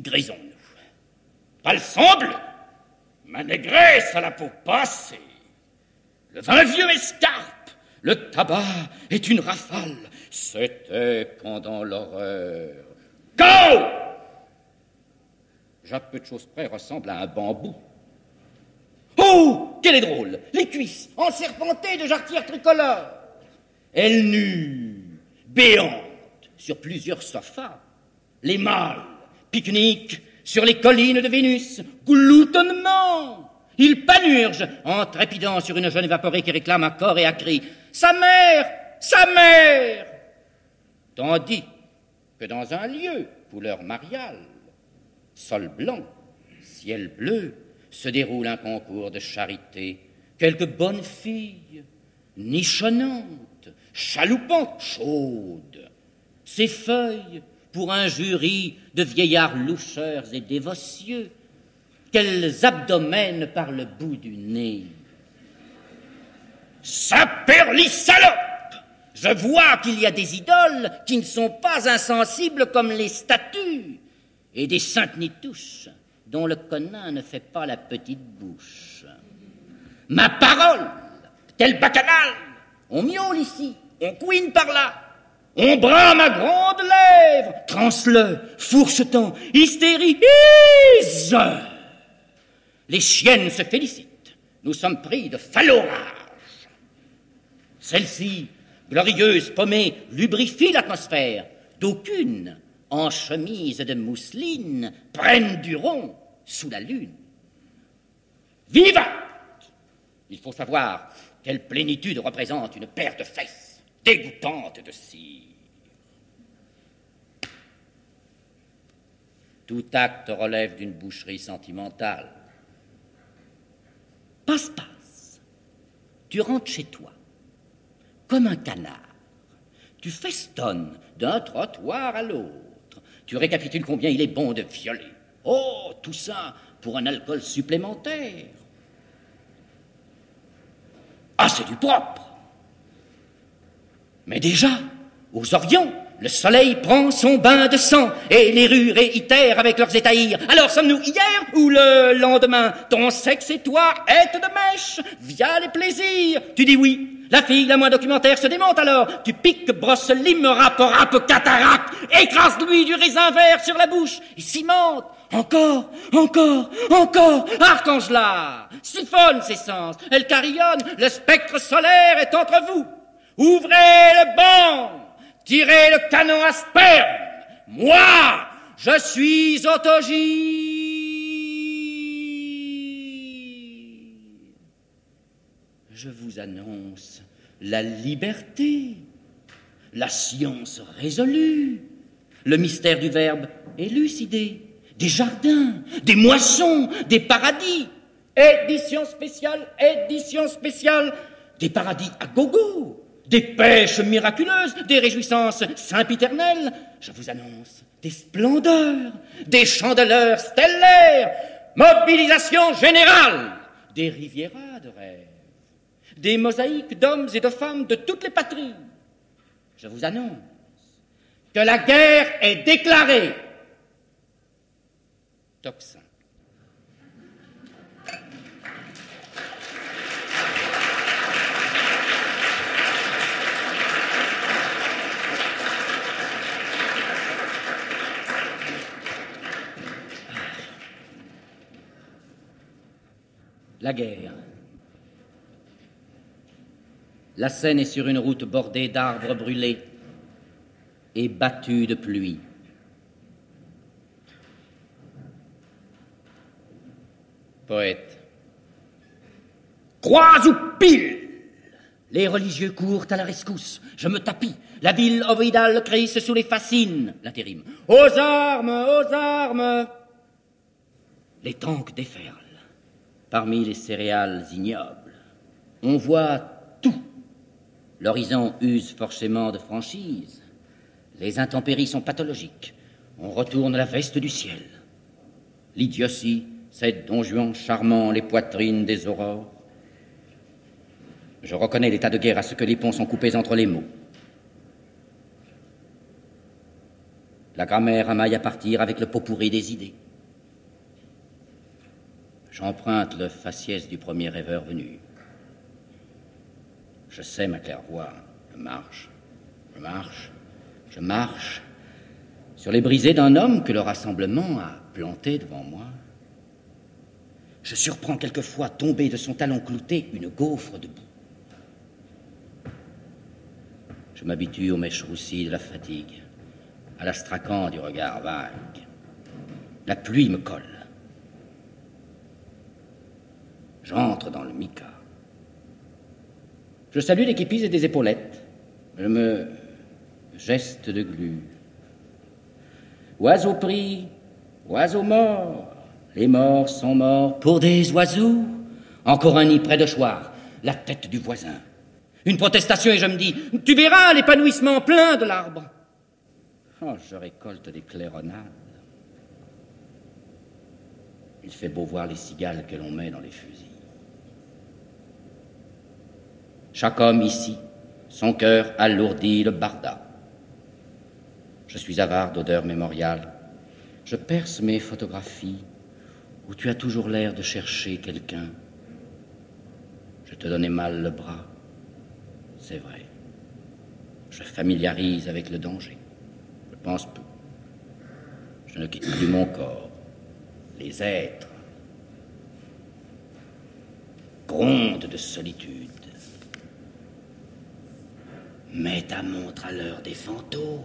Grisons-nous? Pas semble, ma négresse à la peau passée, le vin vieux escarpe, le tabac est une rafale, c'était pendant l'horreur. Go Jacques peu de choses près ressemble à un bambou. Oh, qu'elle est drôle Les cuisses enserpentées de jarretières tricolores. Elle nue, béante, sur plusieurs sofas. Les mâles pique-niquent sur les collines de Vénus, gloutonnement. Il panurge en trépidant sur une jeune évaporée qui réclame à corps et à cri Sa mère Sa mère Tandis que dans un lieu, couleur mariale, sol blanc, ciel bleu, se déroule un concours de charité. Quelques bonnes filles, nichonnantes, chaloupant, chaudes, ces feuilles pour un jury de vieillards loucheurs et dévotieux, quels abdomens par le bout du nez. Saperli salope Je vois qu'il y a des idoles qui ne sont pas insensibles comme les statues et des saintes nitouches dont le conin ne fait pas la petite bouche. Ma parole, quel bacchanal On miaule ici, on couine par là, on brame à grandes lèvres, transe-le, fourchetant, hystérise. Les chiennes se félicitent, nous sommes pris de phallorage. Celle-ci, glorieuse, pommée, lubrifie l'atmosphère, d'aucune en chemise de mousseline, prennent du rond sous la lune. Viva Il faut savoir quelle plénitude représente une paire de fesses dégoûtantes de cire. Tout acte relève d'une boucherie sentimentale. Passe-passe. Tu rentres chez toi, comme un canard. Tu festonnes d'un trottoir à l'autre tu récapitules combien il est bon de violer. Oh, tout ça pour un alcool supplémentaire. Ah, c'est du propre. Mais déjà, aux Orients, le soleil prend son bain de sang et les rues réitèrent avec leurs étahirs. Alors sommes-nous hier ou le lendemain? Ton sexe et toi êtes de mèche via les plaisirs. Tu dis oui, La fille, la moins documentaire, se démonte alors. Tu piques, brosse, lime, rap, rap, cataracte, écrase-lui du raisin vert sur la bouche, et cimente. Encore, encore, encore, Archange-là, siphonne ses sens, elle carillonne, le spectre solaire est entre vous. Ouvrez le banc, tirez le canon à sperme. Moi, je suis autogie. Je vous annonce la liberté, la science résolue, le mystère du verbe élucidé, des jardins, des moissons, des paradis. Édition spéciale, édition spéciale, des paradis à gogo, des pêches miraculeuses, des réjouissances sempiternelles. Je vous annonce des splendeurs, des chandeleurs stellaires, mobilisation générale, des rivieras de rêve des mosaïques d'hommes et de femmes de toutes les patries. Je vous annonce que la guerre est déclarée. Toxin. La guerre la Seine est sur une route bordée d'arbres brûlés et battue de pluie. Poète. Croix ou pile Les religieux courent à la rescousse. Je me tapis. La ville ovoïdale crisse sous les fascines. L'intérim. Aux armes, aux armes Les tanks déferlent. Parmi les céréales ignobles, on voit tout L'horizon use forcément de franchise. Les intempéries sont pathologiques. On retourne la veste du ciel. L'idiotie, c'est Don Juan charmant les poitrines des aurores. Je reconnais l'état de guerre à ce que les ponts sont coupés entre les mots. La grammaire amaille à partir avec le pot pourri des idées. J'emprunte le faciès du premier rêveur venu. Je sais ma claire-voix. Je marche, je marche, je marche sur les brisées d'un homme que le rassemblement a planté devant moi. Je surprends quelquefois tomber de son talon clouté une gaufre de boue. Je m'habitue aux mèches roussies de la fatigue, à l'astracan du regard vague. La pluie me colle. J'entre dans le mica. Je salue l'équipise et des épaulettes. Je me geste de glu. Oiseau pris, oiseau mort. Les morts sont morts pour des oiseaux. Encore un nid près de choir, la tête du voisin. Une protestation et je me dis, tu verras l'épanouissement plein de l'arbre. Oh, je récolte des claironades. Il fait beau voir les cigales que l'on met dans les fusils. Chaque homme ici, son cœur alourdit le barda. Je suis avare d'odeurs mémoriales. Je perce mes photographies où tu as toujours l'air de chercher quelqu'un. Je te donnais mal le bras, c'est vrai. Je familiarise avec le danger. Je pense peu. Je ne quitte plus mon corps. Les êtres grondent de solitude. Mets ta montre à l'heure des fantômes.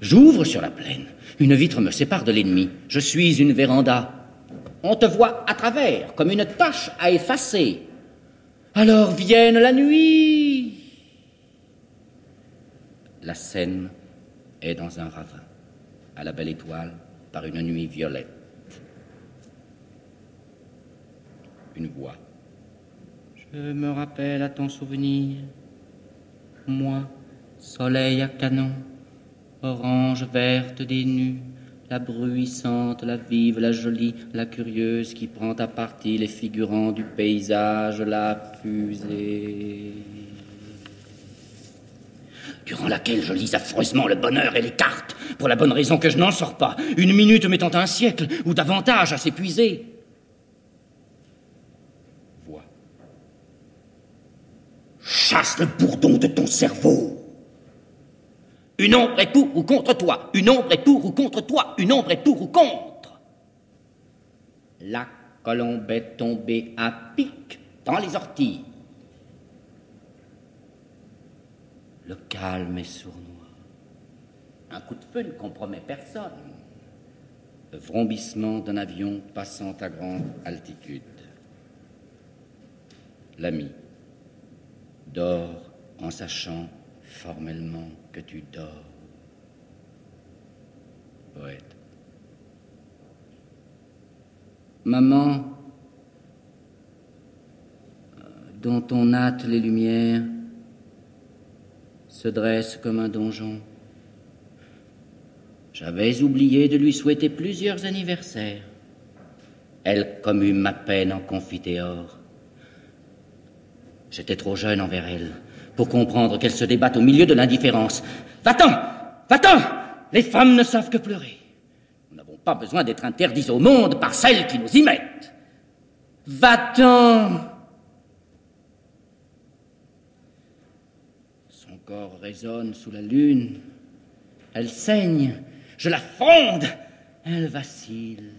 J'ouvre sur la plaine. Une vitre me sépare de l'ennemi. Je suis une véranda. On te voit à travers, comme une tache à effacer. Alors vienne la nuit. La scène est dans un ravin, à la belle étoile, par une nuit violette. Une voix. Je me rappelle à ton souvenir moi, soleil à canon, orange verte des nues, la bruissante, la vive, la jolie, la curieuse qui prend à partie les figurants du paysage, la fusée. Durant laquelle je lis affreusement le bonheur et les cartes, pour la bonne raison que je n'en sors pas, une minute mettant un siècle ou davantage à s'épuiser. Chasse le bourdon de ton cerveau. Une ombre est pour ou contre toi, une ombre est pour ou contre toi, une ombre est pour ou contre. La colombe est tombée à pic dans les orties. Le calme est sournois. Un coup de feu ne compromet personne. Le vrombissement d'un avion passant à grande altitude. L'ami dort en sachant formellement que tu dors. Poète. Maman, dont on hâte les lumières, se dresse comme un donjon. J'avais oublié de lui souhaiter plusieurs anniversaires. Elle commut ma peine en confiteor. J'étais trop jeune envers elle pour comprendre qu'elle se débatte au milieu de l'indifférence. Va-t'en Va-t'en Les femmes ne savent que pleurer. Nous n'avons pas besoin d'être interdits au monde par celles qui nous y mettent. Va-t'en Son corps résonne sous la lune. Elle saigne. Je la fonde. Elle vacille.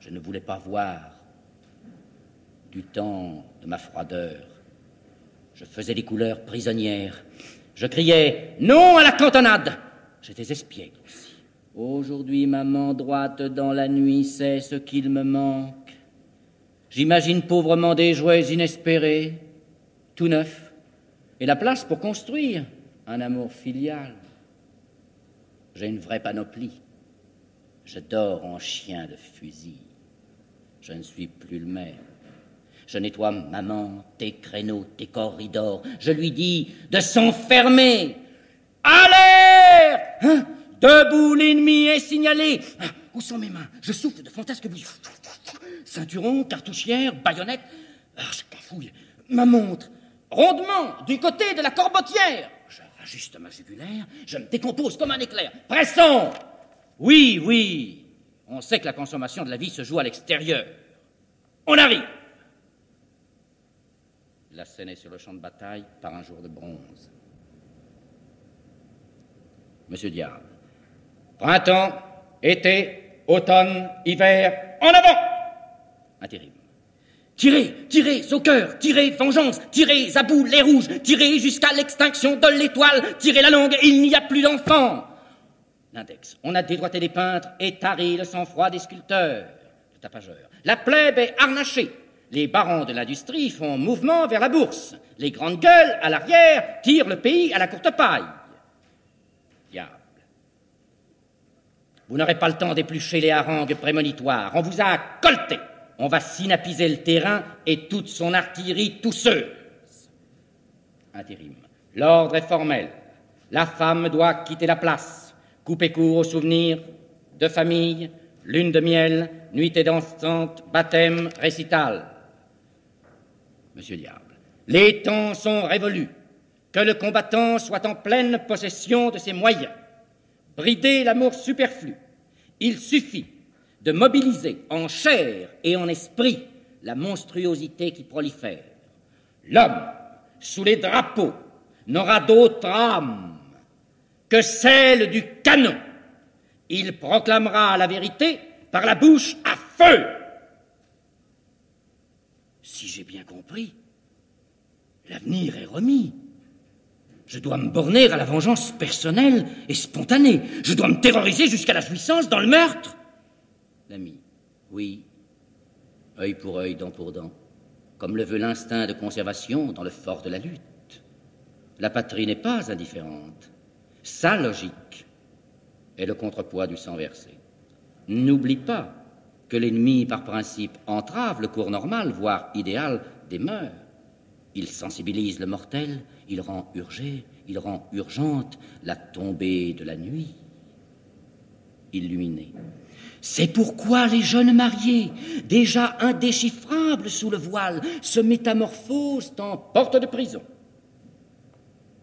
Je ne voulais pas voir du temps de ma froideur. Je faisais des couleurs prisonnières. Je criais non à la cantonade. J'étais espiègle aussi. Aujourd'hui, maman droite dans la nuit sait ce qu'il me manque. J'imagine pauvrement des jouets inespérés, tout neufs, et la place pour construire un amour filial. J'ai une vraie panoplie. Je dors en chien de fusil. Je ne suis plus le même. Je nettoie maman, tes créneaux, tes corridors. Je lui dis de s'enfermer. Alerte hein? Debout, l'ennemi est signalé. Ah, où sont mes mains? Je souffle de fantasques bouilles. Ceinturon, cartouchière, baïonnette. Ah, je cafouille. Ma montre. Rondement, du côté de la corbotière. Je rajuste ma jugulaire. Je me décompose comme un éclair. Pressons Oui, oui. On sait que la consommation de la vie se joue à l'extérieur. On arrive la scène est sur le champ de bataille par un jour de bronze. Monsieur Diable, printemps, été, automne, hiver, en avant Intérim. Tirez, tirez au cœur, tirez vengeance, tirez à bout les rouges, tirez jusqu'à l'extinction de l'étoile, tirez la langue, il n'y a plus d'enfants. L'index. On a dédroité des peintres et tari le sang-froid des sculpteurs. Le tapageur. La plèbe est harnachée. Les barons de l'industrie font mouvement vers la bourse. Les grandes gueules, à l'arrière, tirent le pays à la courte paille. Diable. Vous n'aurez pas le temps d'éplucher les harangues prémonitoires. On vous a colté. On va synapiser le terrain et toute son artillerie tousseuse. Intérim. L'ordre est formel. La femme doit quitter la place, couper court aux souvenirs de famille, lune de miel, nuitée dansante, baptême, récital. Monsieur Diable. Les temps sont révolus. Que le combattant soit en pleine possession de ses moyens. Brider l'amour superflu. Il suffit de mobiliser en chair et en esprit la monstruosité qui prolifère. L'homme, sous les drapeaux, n'aura d'autre âme que celle du canon. Il proclamera la vérité par la bouche à feu si j'ai bien compris, l'avenir est remis. Je dois me borner à la vengeance personnelle et spontanée. Je dois me terroriser jusqu'à la jouissance dans le meurtre. L'ami, oui, œil pour œil, dent pour dent, comme le veut l'instinct de conservation dans le fort de la lutte. La patrie n'est pas indifférente. Sa logique est le contrepoids du sang versé. N'oublie pas que l'ennemi, par principe, entrave le cours normal, voire idéal, des mœurs. Il sensibilise le mortel, il rend urgé, il rend urgente la tombée de la nuit. Illuminé. C'est pourquoi les jeunes mariés, déjà indéchiffrables sous le voile, se métamorphosent en porte de prison.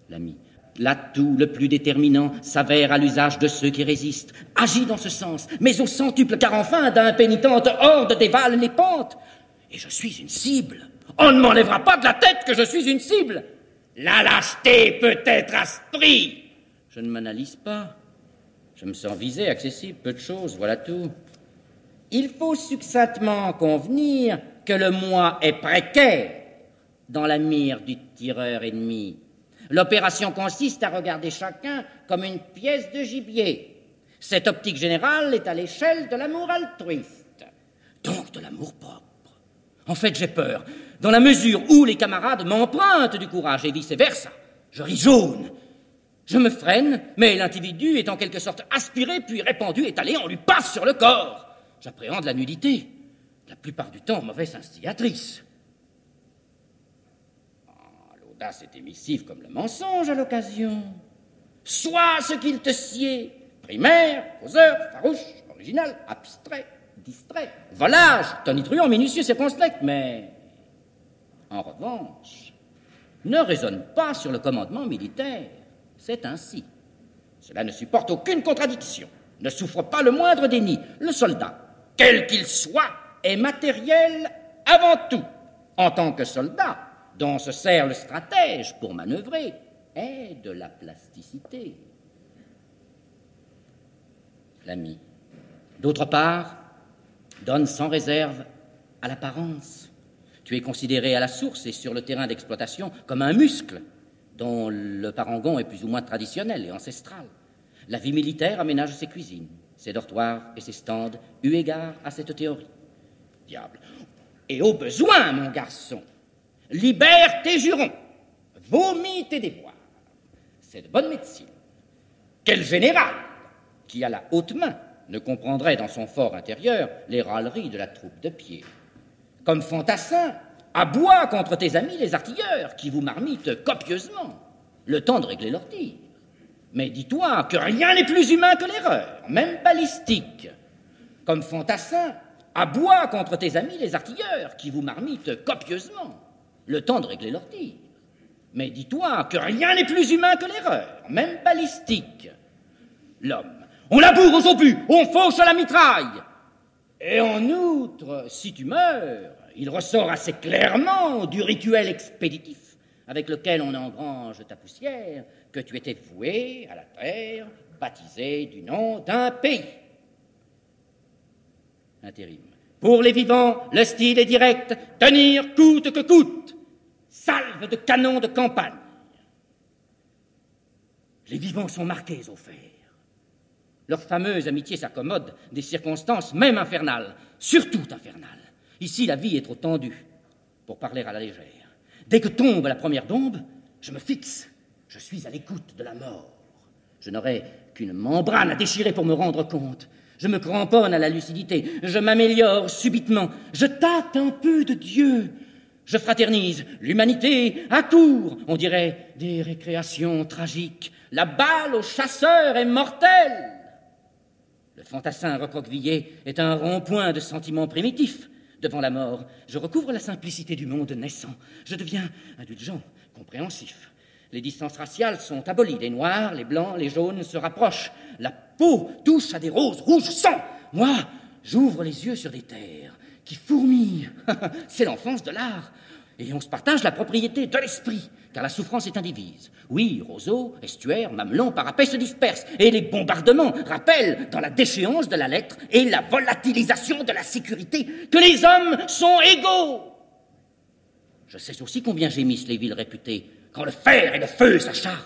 L'ami L'atout le plus déterminant s'avère à l'usage de ceux qui résistent. Agis dans ce sens, mais au centuple, car enfin d'un pénitente horde dévale les pentes. Et je suis une cible. On ne m'enlèvera pas de la tête que je suis une cible. La lâcheté peut être asprie. Je ne m'analyse pas. Je me sens visé, accessible, peu de choses, voilà tout. Il faut succinctement convenir que le moi est précaire dans la mire du tireur ennemi. L'opération consiste à regarder chacun comme une pièce de gibier. Cette optique générale est à l'échelle de l'amour altruiste, donc de l'amour propre. En fait, j'ai peur, dans la mesure où les camarades m'empruntent du courage et vice-versa. Je ris jaune. Je me freine, mais l'individu est en quelque sorte aspiré puis répandu, étalé, on lui passe sur le corps. J'appréhende la nudité, la plupart du temps mauvaise instigatrice. L'audace est émissive comme le mensonge à l'occasion. Sois ce qu'il te sied, primaire, causeur, farouche, original, abstrait, distrait, volage, tonitruant, minutieux, circonspect, mais en revanche, ne raisonne pas sur le commandement militaire. C'est ainsi. Cela ne supporte aucune contradiction, ne souffre pas le moindre déni. Le soldat, quel qu'il soit, est matériel avant tout. En tant que soldat, dont se sert le stratège pour manœuvrer, est de la plasticité. L'ami, d'autre part, donne sans réserve à l'apparence. Tu es considéré à la source et sur le terrain d'exploitation comme un muscle dont le parangon est plus ou moins traditionnel et ancestral. La vie militaire aménage ses cuisines, ses dortoirs et ses stands, eu égard à cette théorie. Diable. Et au besoin, mon garçon, libère tes jurons, vomis tes déboires. C'est de bonne médecine. Quel général qui, à la haute main, ne comprendrait dans son fort intérieur les râleries de la troupe de pied. Comme fantassin, aboie contre tes amis les artilleurs qui vous marmitent copieusement, le temps de régler leur. Mais dis-toi que rien n'est plus humain que l'erreur, même balistique. Comme fantassin, aboie contre tes amis les artilleurs qui vous marmitent copieusement, le temps de régler leur. Mais dis-toi que rien n'est plus humain que l'erreur, même balistique. L'homme on laboure aux obus, on fauche à la mitraille. Et en outre, si tu meurs, il ressort assez clairement du rituel expéditif avec lequel on engrange ta poussière que tu étais voué à la terre, baptisé du nom d'un pays. Intérim. Pour les vivants, le style est direct, tenir coûte que coûte. Salve de canon de campagne. Les vivants sont marqués au fer. Leur fameuse amitié s'accommode des circonstances même infernales, surtout infernales. Ici, la vie est trop tendue pour parler à la légère. Dès que tombe la première bombe, je me fixe. Je suis à l'écoute de la mort. Je n'aurai qu'une membrane à déchirer pour me rendre compte. Je me cramponne à la lucidité. Je m'améliore subitement. Je tâte un peu de Dieu. Je fraternise l'humanité à court. On dirait des récréations tragiques. La balle au chasseur est mortelle. Le fantassin recroquevillé est un rond-point de sentiments primitifs. Devant la mort, je recouvre la simplicité du monde naissant. Je deviens indulgent, compréhensif. Les distances raciales sont abolies. Les noirs, les blancs, les jaunes se rapprochent. La peau touche à des roses rouges sang. Moi, j'ouvre les yeux sur des terres qui fourmillent. C'est l'enfance de l'art. Et on se partage la propriété de l'esprit car la souffrance est indivise. Oui, roseaux, estuaires, mamelons, parapets se dispersent, et les bombardements rappellent dans la déchéance de la lettre et la volatilisation de la sécurité que les hommes sont égaux. Je sais aussi combien gémissent les villes réputées quand le fer et le feu s'acharnent.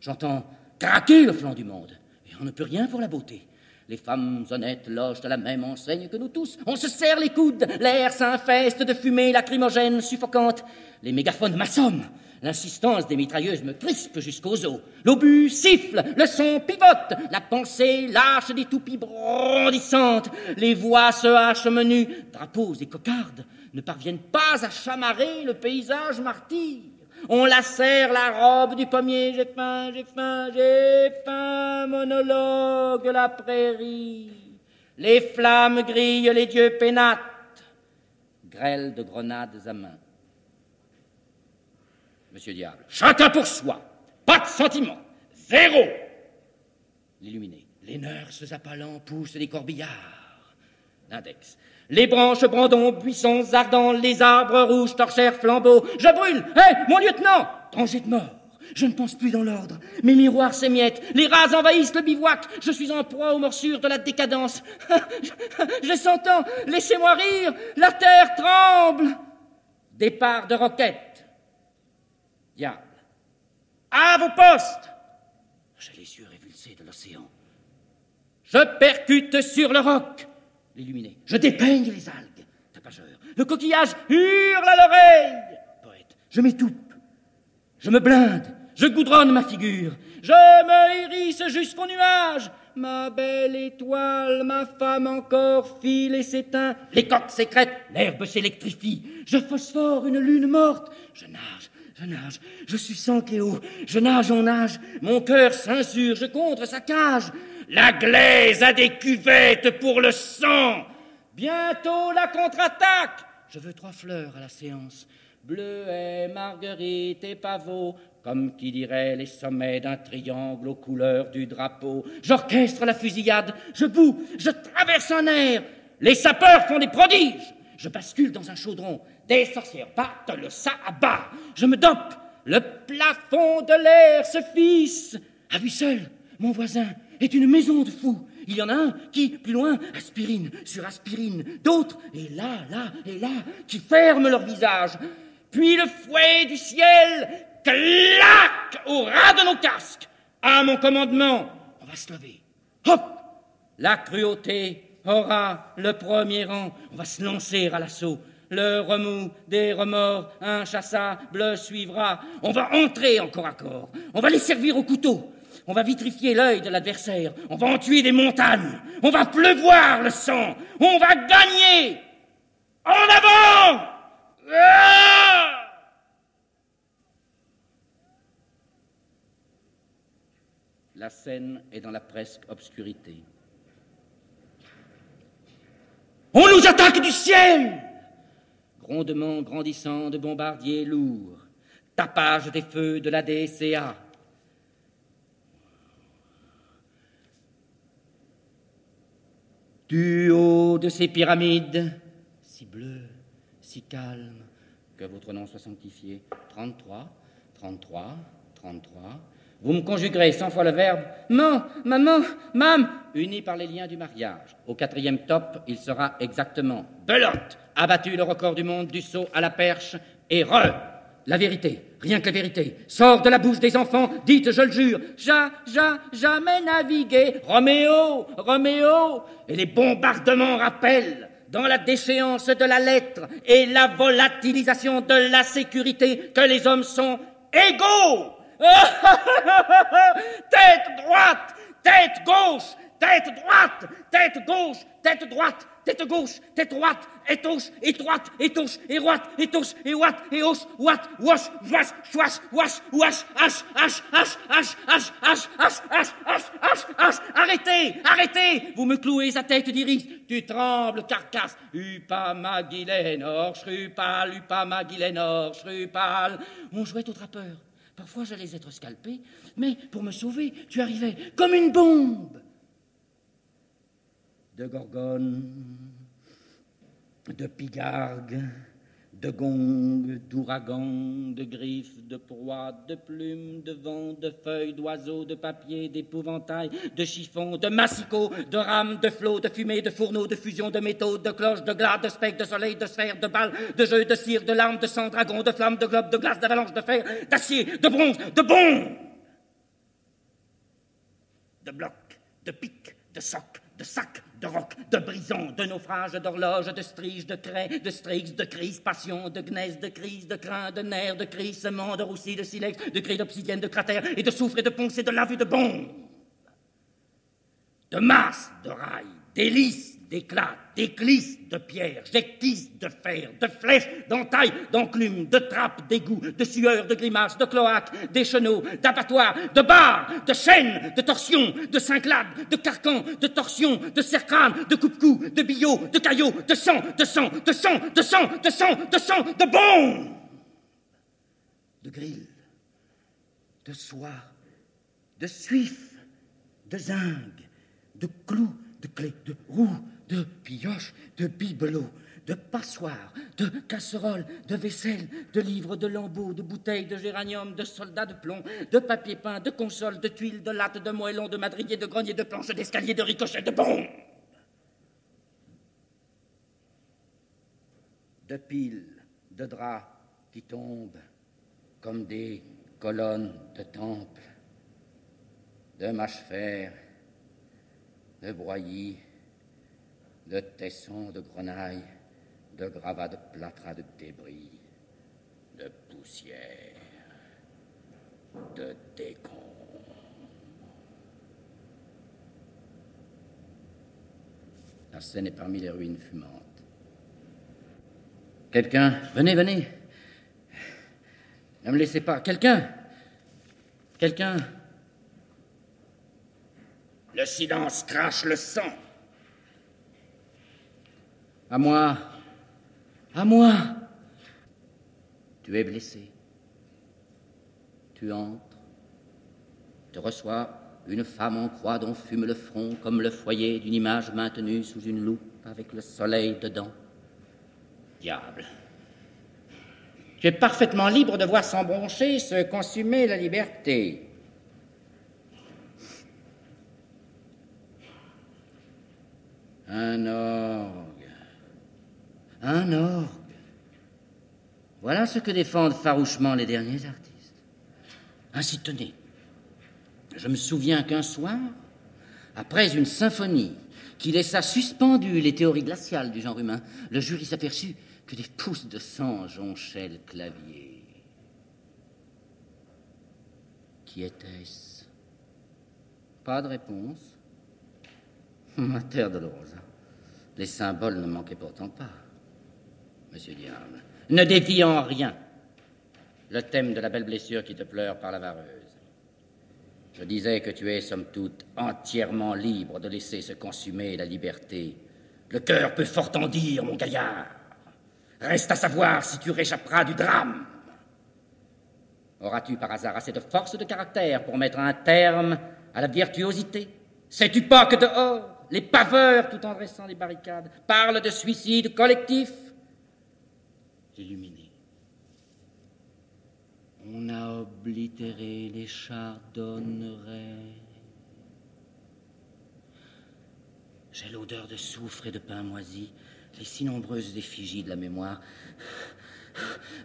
J'entends craquer le flanc du monde, et on ne peut rien pour la beauté. Les femmes honnêtes logent à la même enseigne que nous tous. On se serre les coudes, l'air s'infeste de fumée lacrymogène suffocante. Les mégaphones m'assomment. L'insistance des mitrailleuses me crispe jusqu'aux os. L'obus siffle, le son pivote, la pensée lâche des toupies brandissantes, les voix se hachent menues, drapeaux et cocardes ne parviennent pas à chamarrer le paysage martyr. On lacère la robe du pommier, j'ai faim, j'ai faim, j'ai faim, monologue la prairie. Les flammes grillent, les dieux pénatent, grêle de grenades à main. Monsieur Diable. Chacun pour soi. Pas de sentiment. Zéro. L'illuminé. Les nurses appalant poussent des corbillards. L'index. Les branches, brandons, buissons ardents, les arbres rouges, torchères, flambeaux. Je brûle Hé, mon lieutenant Danger de mort je ne pense plus dans l'ordre. Mes miroirs s'émiettent. Les rats envahissent le bivouac. Je suis en proie aux morsures de la décadence. je s'entends. Laissez-moi rire. La terre tremble. Départ de roquette. Diable. À vos postes. J'ai les yeux révulsés de l'océan. Je percute sur le roc l'illuminé. Je dépeigne les algues, tapageur. Le coquillage hurle à l'oreille, poète. Je m'étoupe, je me blinde, je goudronne ma figure. Je me hérisse jusqu'au nuage. Ma belle étoile, ma femme encore file et s'éteint. Les coques sécrètent, l'herbe s'électrifie. Je phosphore une lune morte. Je nage, je nage, je suis sans Cléo. Je nage en nage, mon cœur s'insurge contre sa cage. La glaise a des cuvettes pour le sang. Bientôt la contre-attaque. Je veux trois fleurs à la séance. Bleuet, marguerite et pavot, comme qui dirait les sommets d'un triangle aux couleurs du drapeau. J'orchestre la fusillade, je boue, je traverse un air. Les sapeurs font des prodiges. Je bascule dans un chaudron. Des sorcières battent le bas. Je me dope. Le plafond de l'air se fisse. À lui seul, mon voisin, est une maison de fous. Il y en a un qui, plus loin, aspirine sur aspirine, d'autres, et là, là, et là, qui ferment leur visage. Puis le fouet du ciel claque au ras de nos casques. À mon commandement, on va se lever. Hop La cruauté aura le premier rang. On va se lancer à l'assaut. Le remous des remords inchassable suivra. On va entrer encore à corps. On va les servir au couteau. On va vitrifier l'œil de l'adversaire. On va en tuer des montagnes. On va pleuvoir le sang. On va gagner. En avant ah La scène est dans la presque obscurité. On nous attaque du ciel Grondement grandissant de bombardiers lourds, tapage des feux de la DCA, Du haut de ces pyramides, si bleues, si calmes, que votre nom soit sanctifié. 33, 33, 33. Vous me conjuguerez cent fois le verbe non, maman, mam, uni par les liens du mariage. Au quatrième top, il sera exactement belote, abattu le record du monde du saut à la perche et re. La vérité, rien que la vérité, sort de la bouche des enfants, dites, je le jure, ja, ja, jamais navigué, Roméo, Roméo, et les bombardements rappellent dans la déchéance de la lettre et la volatilisation de la sécurité que les hommes sont égaux. tête droite, tête gauche, tête droite, tête gauche, tête droite, tête gauche, tête droite, et touche, et droite, et touche, et droite, et touche, et ouate, et hausse, ouate, wash, wash, wash, wash, wash, hache, hache, hache, hache, hache, hache, hache, hache, hache, hache, hache, arrêtez, arrêtez, vous me clouez à tête d'iris, tu trembles, carcasse, upa maguilénor, shrupal, upa maguilénor, shrupal, on jouait au trappeur. Parfois j'allais être scalpé, mais pour me sauver, tu arrivais comme une bombe de gorgone, de pigargue, de gong, d'ouragan, de griffes, de proies, de plumes, de vent, de feuilles, d'oiseaux, de papier, d'épouvantail, de chiffons, de massicots, de rames, de flots, de fumée, de fourneaux, de fusion, de métaux, de cloches, de glaces, de spectres, de soleil, de sphères, de balles, de jeux, de cire, de larmes, de sang, dragons, de flammes, de globes, de glace, d'avalanche, de fer, d'acier, de bronze, de bombes, de blocs, de pics, de socs, de sacs, de rocs, de brisons, de naufrages, d'horloges, de striges, de craies, de strix, de crises, passion, de gneiss, de crise, de crin, de nerfs, de crissement, de roussis, de silex, de grilles d'obsidienne, de cratères, et de soufre, et de ponce, et de lave, et de bombes. De masse, de rails, d'hélices, d'éclats, d'éclisses de pierre, jectis de fer, de flèches, d'entailles, d'enclumes, de trappes, d'égouts, de sueurs, de grimaces, de cloaques, d'échenaux, d'abattoirs, de barres, de chaînes, de torsions, de cinglades, de carcans, de torsions, de cercranes, de coupe-coups, de billots, de caillots, de sang, de sang, de sang, de sang, de sang, de sang, de bombes, de grilles, de soie, de suif, de zinc, de clous, de clés, de roues, de pioches, de bibelots, de passoires, de casseroles, de vaisselle, de livres, de lambeaux, de bouteilles, de géranium, de soldats de plomb, de papier peint, de consoles, de tuiles, de lattes, de moellons, de madriers, de greniers, de planches, d'escaliers, de ricochets, de bombes. De piles, de draps qui tombent comme des colonnes de temple, de mâche-fer, de broyis, de tessons de grenailles, de gravats de plâtras de débris, de poussière, de décombres. La scène est parmi les ruines fumantes. Quelqu'un, venez, venez. Ne me laissez pas. Quelqu'un. Quelqu'un. Le silence crache le sang. À moi. À moi. Tu es blessé. Tu entres. Te reçois une femme en croix dont fume le front comme le foyer d'une image maintenue sous une loupe avec le soleil dedans. Diable. Tu es parfaitement libre de voir s'embroncher, se consumer la liberté. Un orgue. Un orgue. Voilà ce que défendent farouchement les derniers artistes. Ainsi tenez. Je me souviens qu'un soir, après une symphonie qui laissa suspendues les théories glaciales du genre humain, le jury s'aperçut que des pousses de sang jonchaient le clavier. Qui était-ce? Pas de réponse. Ma terre dolorosa. Les symboles ne manquaient pourtant pas. Monsieur Diable, ne dévie en rien le thème de la belle blessure qui te pleure par la vareuse. Je disais que tu es, somme toute, entièrement libre de laisser se consumer la liberté. Le cœur peut fort en dire, mon gaillard. Reste à savoir si tu réchapperas du drame. Auras-tu par hasard assez de force de caractère pour mettre un terme à la virtuosité? Sais-tu pas que dehors, les paveurs, tout en dressant des barricades, parlent de suicide collectif? Illuminé. On a oblitéré les chardonnerets. J'ai l'odeur de soufre et de pain moisi les si nombreuses effigies de la mémoire.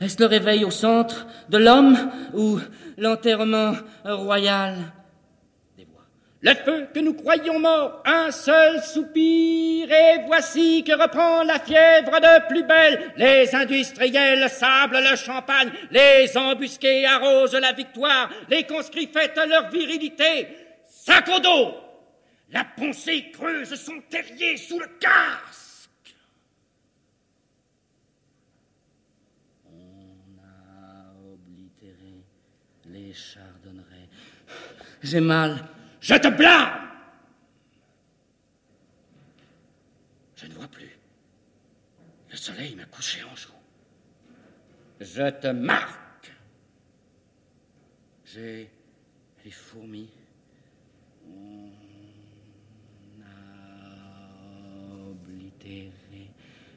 Est-ce le réveil au centre de l'homme ou l'enterrement royal? Le feu que nous croyions mort, un seul soupir, et voici que reprend la fièvre de plus belle. Les industriels sablent le champagne, les embusqués arrosent la victoire, les conscrits fêtent leur virilité. Sac au dos La pensée creuse son terrier sous le casse. les chardonnerets. J'ai mal. Je te blâme. Je ne vois plus. Le soleil m'a couché en joue. Je te marque. J'ai les fourmis. On a oblitéré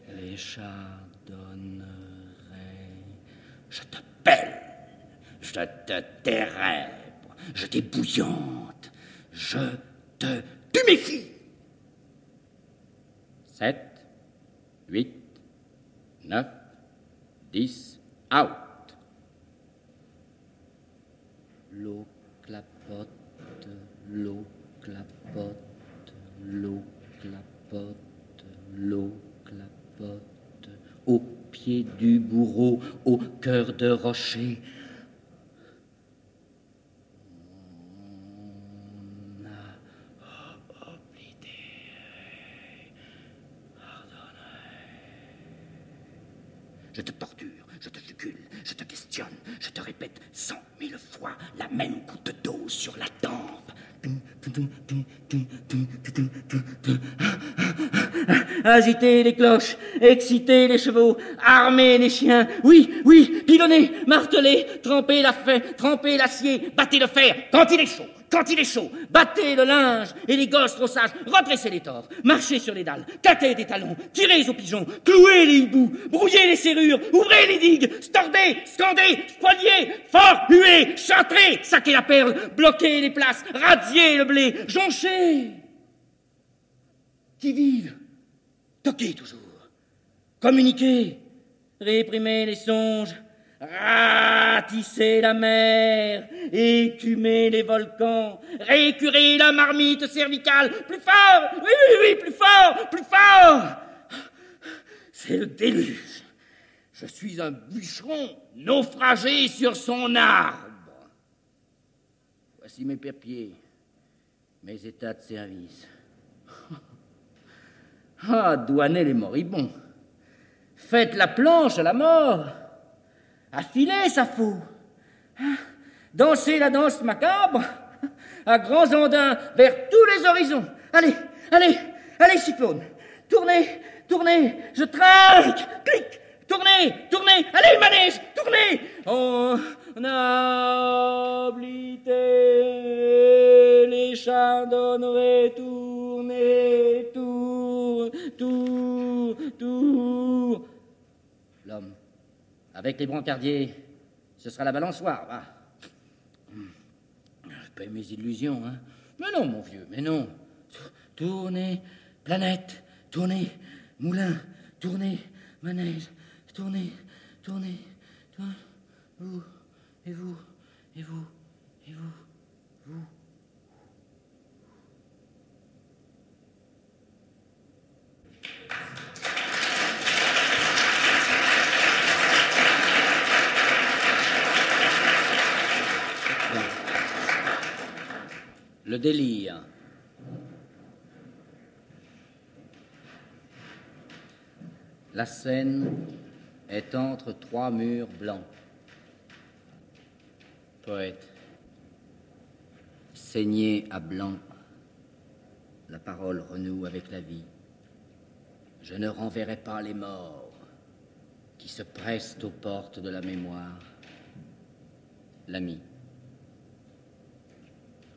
les chardonnerets. Je te pèle. Je te térèbre, je t'ébouillante, je te tuméfie. Sept, huit, neuf, dix, out. L'eau clapote, l'eau clapote, l'eau clapote, l'eau clapote, au pied du bourreau, au cœur de rocher, Je te torture, je te jugule, je te questionne, je te répète cent mille fois la même goutte d'eau sur la tempe. Agiter les cloches, exciter les chevaux, armer les chiens, oui, oui, pilonner, marteler, tremper la fée, tremper l'acier, battre le fer quand il est chaud, quand il est chaud, battez le linge et les gosses trop redressez les torts, marchez sur les dalles, tâtez des talons, tirez aux pigeons, clouez les hiboux, brouillez les serrures, ouvrez les digues, stordez, scandez, spoliez, fort, huez, chantrez, saquez la perle, bloquez les places, radiez le blé, jonchez. Qui vive, toquez toujours, communiquez, réprimez les songes, Ratissez la mer, écumez les volcans, récurez la marmite cervicale, plus fort, oui, oui, oui, plus fort, plus fort. C'est le déluge. Je suis un bûcheron naufragé sur son arbre. Voici mes papiers, mes états de service. Ah, douanez les moribonds. Faites la planche à la mort. Affilez sa fou. Dansez la danse macabre à grands andins vers tous les horizons. Allez, allez, allez, cyclone. Tournez, tournez, je trinque, clic, tournez, tournez, allez, manège, tournez. A oblité les chardonnerets, tournez, tour, tour, tour. Avec les brancardiers, ce sera la balançoire, va. Je paye mes illusions, hein. Mais non, mon vieux, mais non. Tournez, planète, tournez, moulin, tournez, manège, tournez, tournez, tournez, vous, et vous, et vous, et vous, vous. Le délire. La scène est entre trois murs blancs. Poète. Saigné à blanc, la parole renoue avec la vie. Je ne renverrai pas les morts qui se pressent aux portes de la mémoire. L'ami.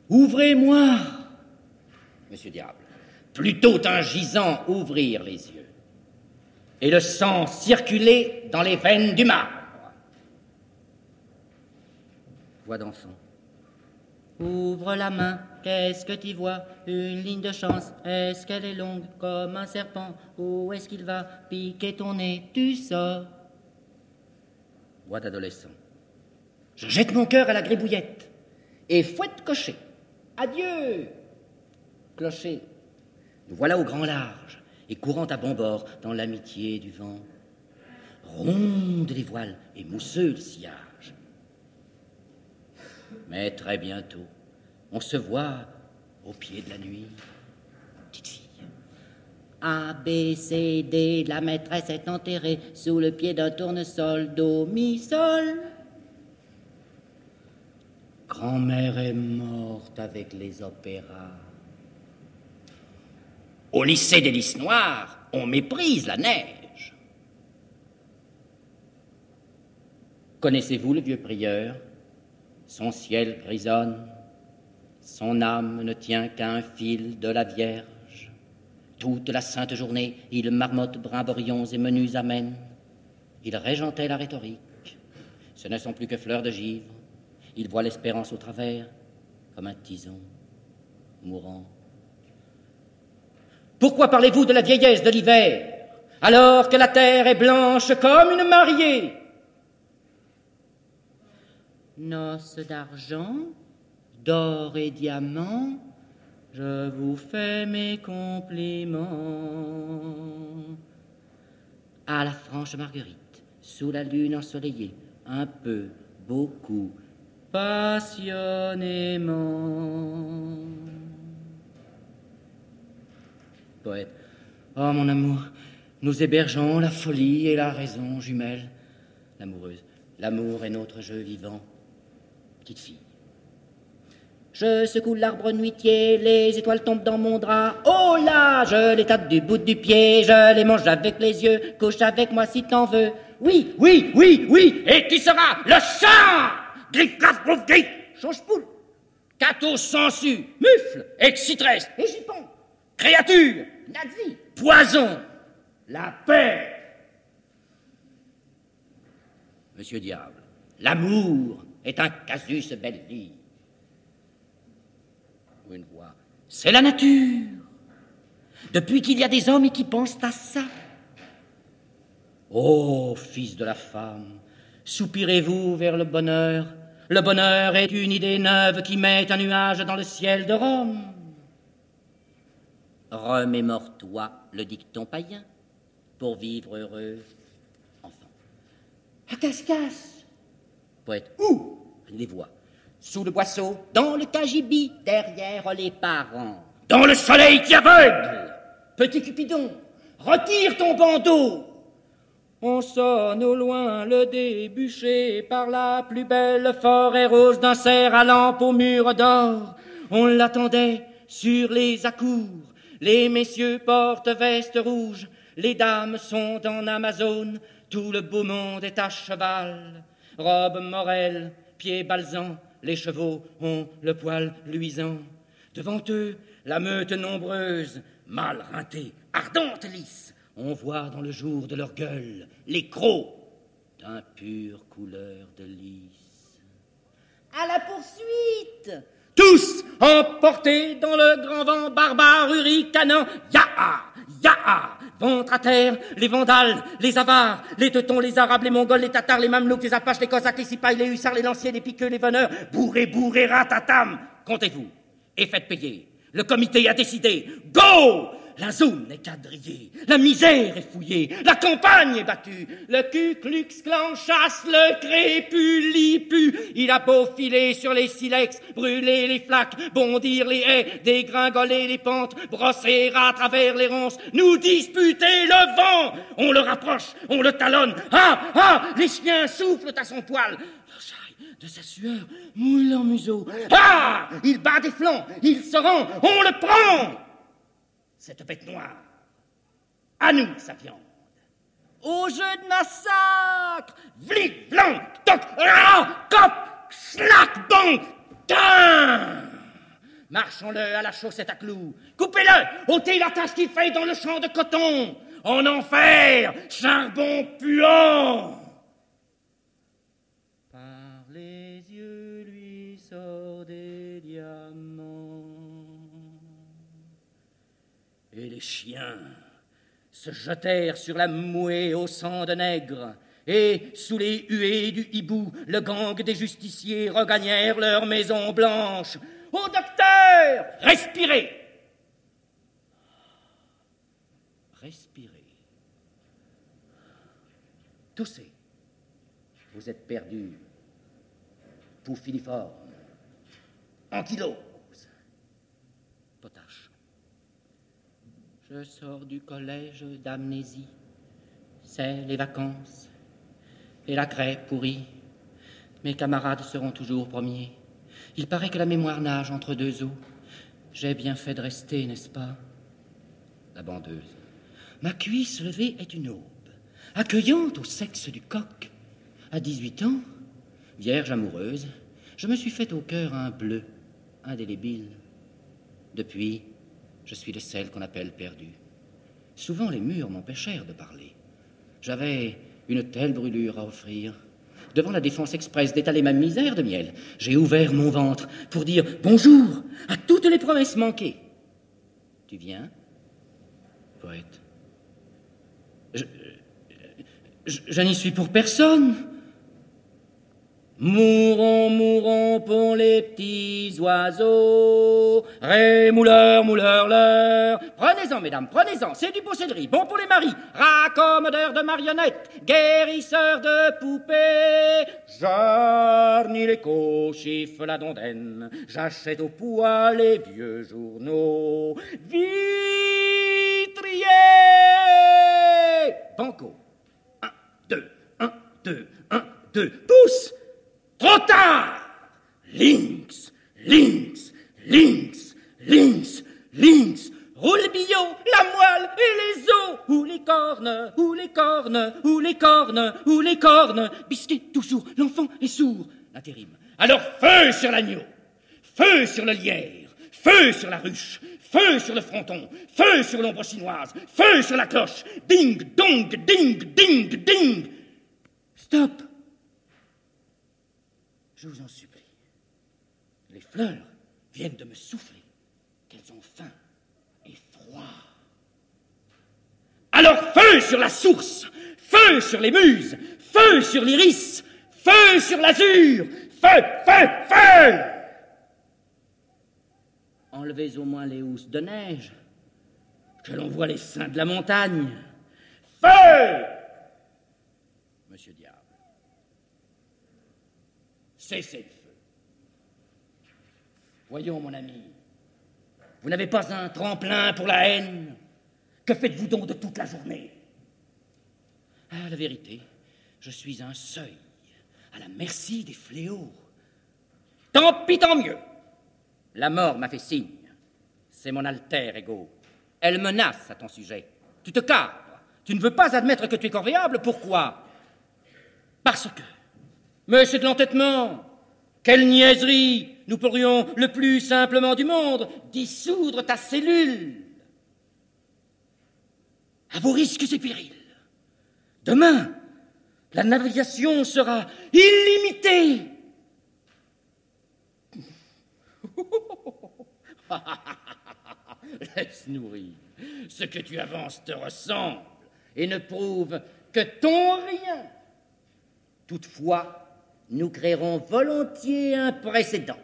Ouvrez-moi, monsieur Diable. Plutôt un gisant ouvrir les yeux et le sang circuler dans les veines du marbre. Voix d'enfant. Ouvre la main, qu'est-ce que tu vois? Une ligne de chance, est-ce qu'elle est longue comme un serpent? Où est-ce qu'il va piquer ton nez? Tu sors. Voix d'adolescent. Je jette mon cœur à la gribouillette et fouette cocher. Adieu Clocher, nous voilà au grand large et courant à bon bord dans l'amitié du vent. Rondes les voiles et mousseux le sillage. Mais très bientôt, on se voit au pied de la nuit. Petite fille. A, B, C, D, la maîtresse est enterrée sous le pied d'un tournesol, Do, Mi, Sol. Grand-mère est morte avec les opéras. Au lycée des lys noirs, on méprise la neige. Connaissez-vous le vieux prieur? Son ciel grisonne, son âme ne tient qu'à un fil de la Vierge. Toute la sainte journée, il marmotte brimborions et menus amènes. Il régentait la rhétorique. Ce ne sont plus que fleurs de givre il voit l'espérance au travers, comme un tison mourant. Pourquoi parlez-vous de la vieillesse de l'hiver, alors que la terre est blanche comme une mariée? Noces d'argent, d'or et diamants, je vous fais mes compliments. À la franche Marguerite, sous la lune ensoleillée, un peu, beaucoup, passionnément. Poète. Oh mon amour, nous hébergeons la folie et la raison jumelle. L'amoureuse. L'amour est notre jeu vivant. Petite fille. Je secoue l'arbre nuitier, les étoiles tombent dans mon drap. Oh là, je les tape du bout du pied, je les mange avec les yeux. Couche avec moi si t'en veux. Oui, oui, oui, oui, et tu seras le chant Gris, gras, change poule. cato sensu, mufle, excitresse, égipon, créature, nazi, poison, la paix. Monsieur Diable, l'amour est un casus belli. Une voix, c'est la nature. Depuis qu'il y a des hommes qui pensent à ça. Ô fils de la femme, soupirez-vous vers le bonheur? Le bonheur est une idée neuve qui met un nuage dans le ciel de Rome. Remémore-toi le dicton païen pour vivre heureux, enfant. À casse Poète, où Les voix? Sous le boisseau, dans le cagibi, derrière les parents. Dans le soleil qui aveugle Petit Cupidon, retire ton bandeau on sonne au loin le débuché par la plus belle forêt rose d'un cerf à lampe au mur d'or. On l'attendait sur les accours. Les messieurs portent vestes rouges, les dames sont en Amazone, tout le beau monde est à cheval. Robe morelle, pieds balsants, les chevaux ont le poil luisant. Devant eux, la meute nombreuse, mal reintée, ardente lisse, on voit dans le jour de leur gueule les crocs d'un pur couleur de lys. À la poursuite Tous emportés dans le grand vent barbare hurricanant, Yaha Yaha Ventre à terre, les vandales, les avares, les teutons, les arabes, les mongols, les tatars, les mamelouks, les apaches, les cosaques, les sipahs, les hussards, les lanciers, les piqueux, les veneurs, bourré, bourré, ratatam Comptez-vous et faites payer. Le comité a décidé. Go la zone est quadrillée, la misère est fouillée, la campagne est battue, le Ku Klux Klan chasse le crépulipu. Il a beau filer sur les silex, brûler les flaques, bondir les haies, dégringoler les pentes, brosser à travers les ronces, nous disputer le vent. On le rapproche, on le talonne. Ah, ah, les chiens soufflent à son poil de sa sueur mouille leur museau. Ah Il bat des flancs, il se rend, on le prend cette bête noire. À nous, sa viande. Au jeu de massacre Vli, blanc, toc, ra, cop, slack, bon, Marchons-le à la chaussette à clous. Coupez-le, ôtez la tache qu'il fait dans le champ de coton. En enfer, charbon puant. Et les chiens se jetèrent sur la mouée au sang de nègre, et sous les huées du hibou, le gang des justiciers regagnèrent leur maison blanche. Au docteur, respirez Respirez. Toussez. Vous êtes perdu. Pour filiforme. Ankylose. Je sors du collège d'amnésie. C'est les vacances et la craie pourrie. Mes camarades seront toujours premiers. Il paraît que la mémoire nage entre deux eaux. J'ai bien fait de rester, n'est-ce pas? La bandeuse. Ma cuisse levée est une aube, accueillante au sexe du coq. À 18 ans, vierge amoureuse, je me suis fait au cœur un bleu indélébile. Depuis, je suis de celle qu'on appelle perdue. Souvent les murs m'empêchèrent de parler. J'avais une telle brûlure à offrir. Devant la défense expresse d'étaler ma misère de miel, j'ai ouvert mon ventre pour dire bonjour à toutes les promesses manquées. Tu viens, poète je n'y suis pour personne. Mourons, mourons pour les petits oiseaux. Ré, mouleur, mouleur, leur. Prenez-en, mesdames, prenez-en. C'est du posséderie. Bon pour les maris. Raccommodeur de marionnettes. Guérisseur de poupées. Jarni l'écho, chiffre la dondaine. J'achète au poids les vieux journaux. Vitrier. Banco. Un, deux, un, deux, un, deux. Pousse Trop tard Links, links, links, links, links. Roule billot, la moelle et les os, ou les cornes, ou les cornes, ou les cornes, ou les cornes. Biscuit toujours, l'enfant est sourd. L'intérim. Alors feu sur l'agneau, feu sur le lierre, feu sur la ruche, feu sur le fronton, feu sur l'ombre chinoise, feu sur la cloche, ding, dong, ding, ding, ding. Stop Je vous en supplie. Les fleurs viennent de me souffler qu'elles ont faim et froid. Alors feu sur la source, feu sur les muses, feu sur l'iris, feu sur l'azur, feu, feu, feu Enlevez au moins les housses de neige, que l'on voit les seins de la montagne. Feu Monsieur Diable, cessez le feu. Voyons, mon ami, vous n'avez pas un tremplin pour la haine Que faites-vous donc de toute la journée? Ah, la vérité, je suis un seuil, à la merci des fléaux. Tant pis, tant mieux. La mort m'a fait signe. C'est mon alter ego. Elle menace à ton sujet. Tu te cadres. Tu ne veux pas admettre que tu es corvéable. Pourquoi? Parce que. C'est de l'entêtement. Quelle niaiserie Nous pourrions, le plus simplement du monde, dissoudre ta cellule. À vos risques et périls. Demain, la navigation sera illimitée. Laisse nourrir. Ce que tu avances te ressemble et ne prouve que ton rien. Toutefois, nous créerons volontiers un précédent.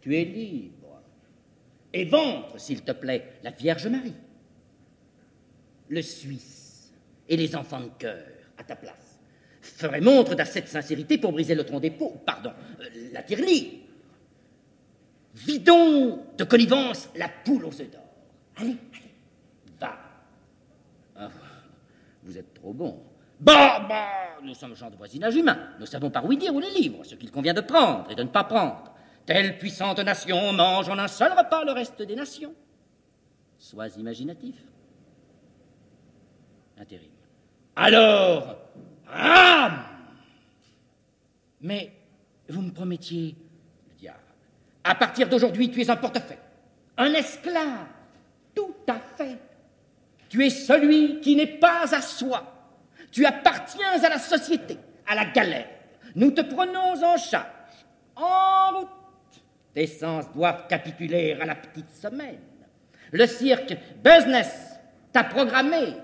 Tu es libre. Et ventre, s'il te plaît, la Vierge Marie. Le Suisse et les enfants de cœur à ta place feraient montre d'assez sincérité pour briser le tronc des peaux, pardon, euh, la tirelire Vidons de connivence la poule aux œufs d'or. Allez, allez, va. Ah, vous êtes trop bon. Bah, bah, nous sommes gens de voisinage humain. Nous savons par où dire ou les livres, ce qu'il convient de prendre et de ne pas prendre. Telle puissante nation mange en un seul repas le reste des nations. Sois imaginatif. Intérim. Alors, rame Mais vous me promettiez à partir d'aujourd'hui, tu es un portefeuille, un esclave, tout à fait. Tu es celui qui n'est pas à soi. Tu appartiens à la société, à la galère. Nous te prenons en charge. En route. Tes sens doivent capituler à la petite semaine. Le cirque Business t'a programmé.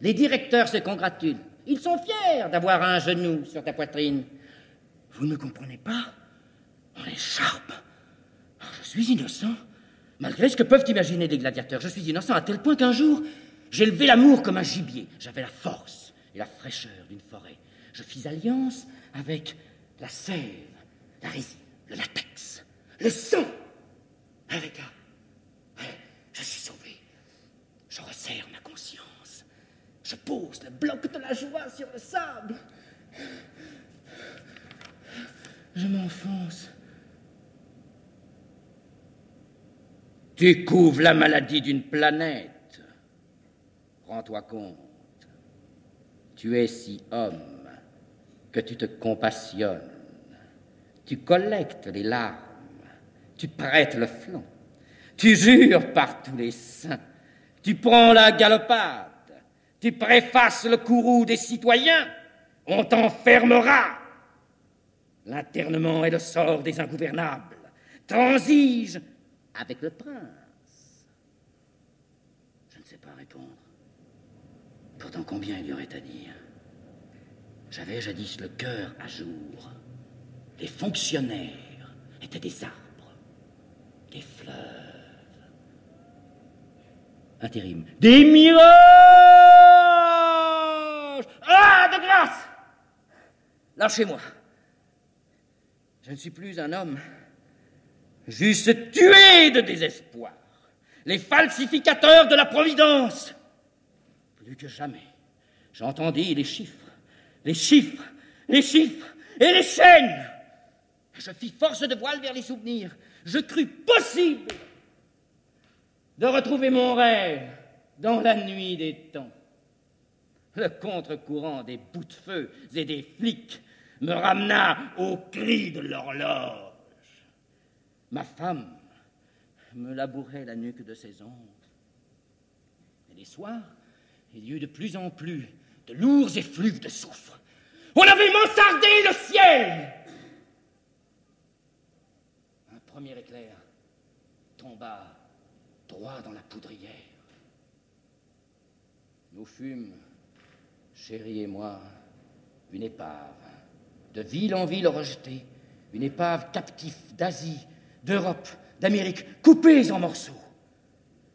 Les directeurs se congratulent. Ils sont fiers d'avoir un genou sur ta poitrine. Vous ne comprenez pas? On écharpe je suis innocent, malgré ce que peuvent imaginer les gladiateurs. Je suis innocent à tel point qu'un jour, j'ai levé l'amour comme un gibier. J'avais la force et la fraîcheur d'une forêt. Je fis alliance avec la sève, la résine, le latex, le sang. Avec. Je suis sauvé. Je resserre ma conscience. Je pose le bloc de la joie sur le sable. Je m'enfonce Tu couvres la maladie d'une planète. Rends-toi compte. Tu es si homme que tu te compassionnes. Tu collectes les larmes. Tu prêtes le flanc. Tu jures par tous les saints. Tu prends la galopade. Tu préfaces le courroux des citoyens. On t'enfermera. L'internement est le sort des ingouvernables. Transige avec le prince Je ne sais pas répondre. Combien il y aurait à dire J'avais jadis le cœur à jour. Les fonctionnaires étaient des arbres, des fleuves. Intérim. Des mirages Ah, de grâce Lâchez-moi. Je ne suis plus un homme j'eusse tué de désespoir les falsificateurs de la Providence. Plus que jamais, j'entendis les chiffres, les chiffres, les chiffres et les chaînes. Je fis force de voile vers les souvenirs. Je crus possible de retrouver mon rêve dans la nuit des temps. Le contre-courant des bouts de feu et des flics me ramena au cri de l'horloge. ma femme, me labourait la nuque de ses ongles. Et les soirs, il y eut de plus en plus de lourds effluves de soufre. On avait mansardé le ciel. Un premier éclair tomba droit dans la poudrière. Nous fûmes, chérie et moi, une épave, de ville en ville rejetée, une épave captive d'Asie, d'Europe, d'Amérique, coupées en morceaux.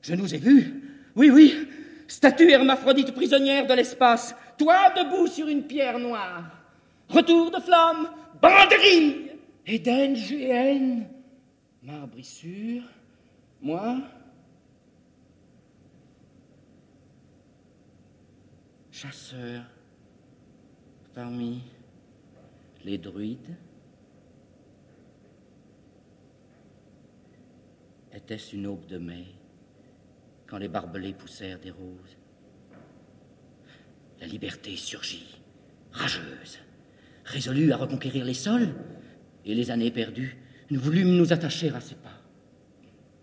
Je nous ai vus, oui, oui, statue hermaphrodite prisonnière de l'espace, toi debout sur une pierre noire. Retour de flamme, banderille, Éden, GN, marbrissure, moi, chasseur parmi les druides. Était-ce une aube de mai quand les barbelés poussèrent des roses La liberté surgit, rageuse, résolue à reconquérir les sols, et les années perdues, nous voulûmes nous attacher à ses pas.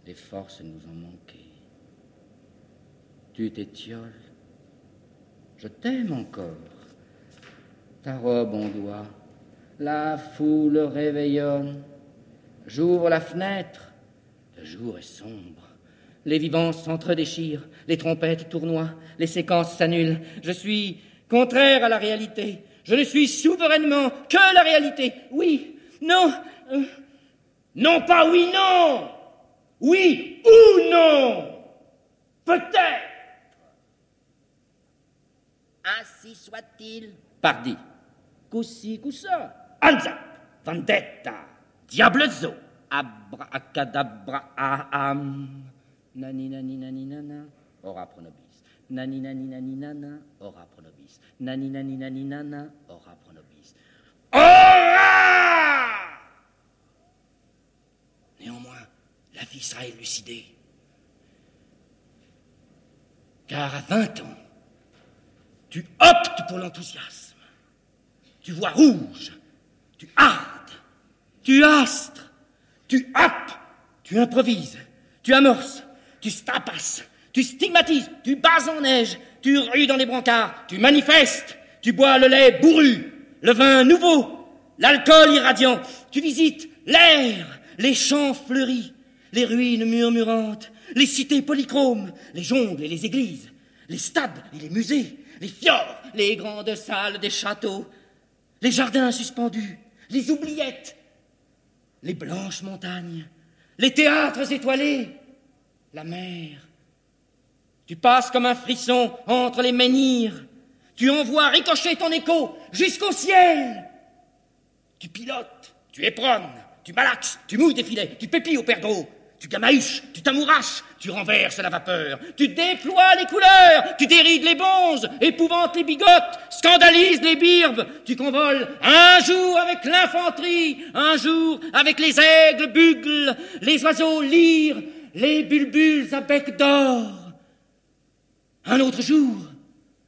Les forces nous ont manqué. Tu t'étioles, je t'aime encore. Ta robe en doigt, la foule réveillonne. J'ouvre la fenêtre, le jour est sombre. Les vivants s'entredéchirent, les trompettes tournoient, les séquences s'annulent. Je suis contraire à la réalité. Je ne suis souverainement que la réalité. Oui, non, euh, non pas oui, non. Oui ou non. Peut-être. Ainsi soit-il. Pardi. Coussi, coussa. Anza. Vendetta. Diablezo. Abracadabra. Aham. Nani, nani, nani, nana. Ora pro nobis. Nani, nani, nani, nana. Ora pro. Nani, nani, nani, nana. Ora pro Néanmoins, la vie sera élucidée. Car à 20 ans, tu optes pour l'enthousiasme. Tu vois rouge, tu hardes, tu astres, tu happes, tu improvises, tu amorces, tu stapasses, tu stigmatises, tu bases en neige, tu rues dans les brancards, tu manifestes, tu bois le lait bourru, le vin nouveau, l'alcool irradiant, tu visites l'air, les champs fleuris, les ruines murmurantes, les cités polychromes, les jungles et les églises, les stades et les musées, les fjords, les grandes salles des châteaux, les jardins suspendus, les oubliettes, les blanches montagnes, les théâtres étoilés, la mer. Tu passes comme un frisson entre les menhirs, tu envoies ricocher ton écho jusqu'au ciel. Tu pilotes, tu éperonnes, tu malaxes, tu mouilles des filets, tu pépilles au perdreau, tu gamahuches, tu t'amouraches, tu renverses la vapeur, tu déploies les couleurs, tu dérides les bonzes, épouvantes les bigotes, scandalises les birbes, tu convoles un jour avec l'infanterie, un jour avec les aigles bugles, les oiseaux lyres, les bulbules à bec d'or. Un autre jour,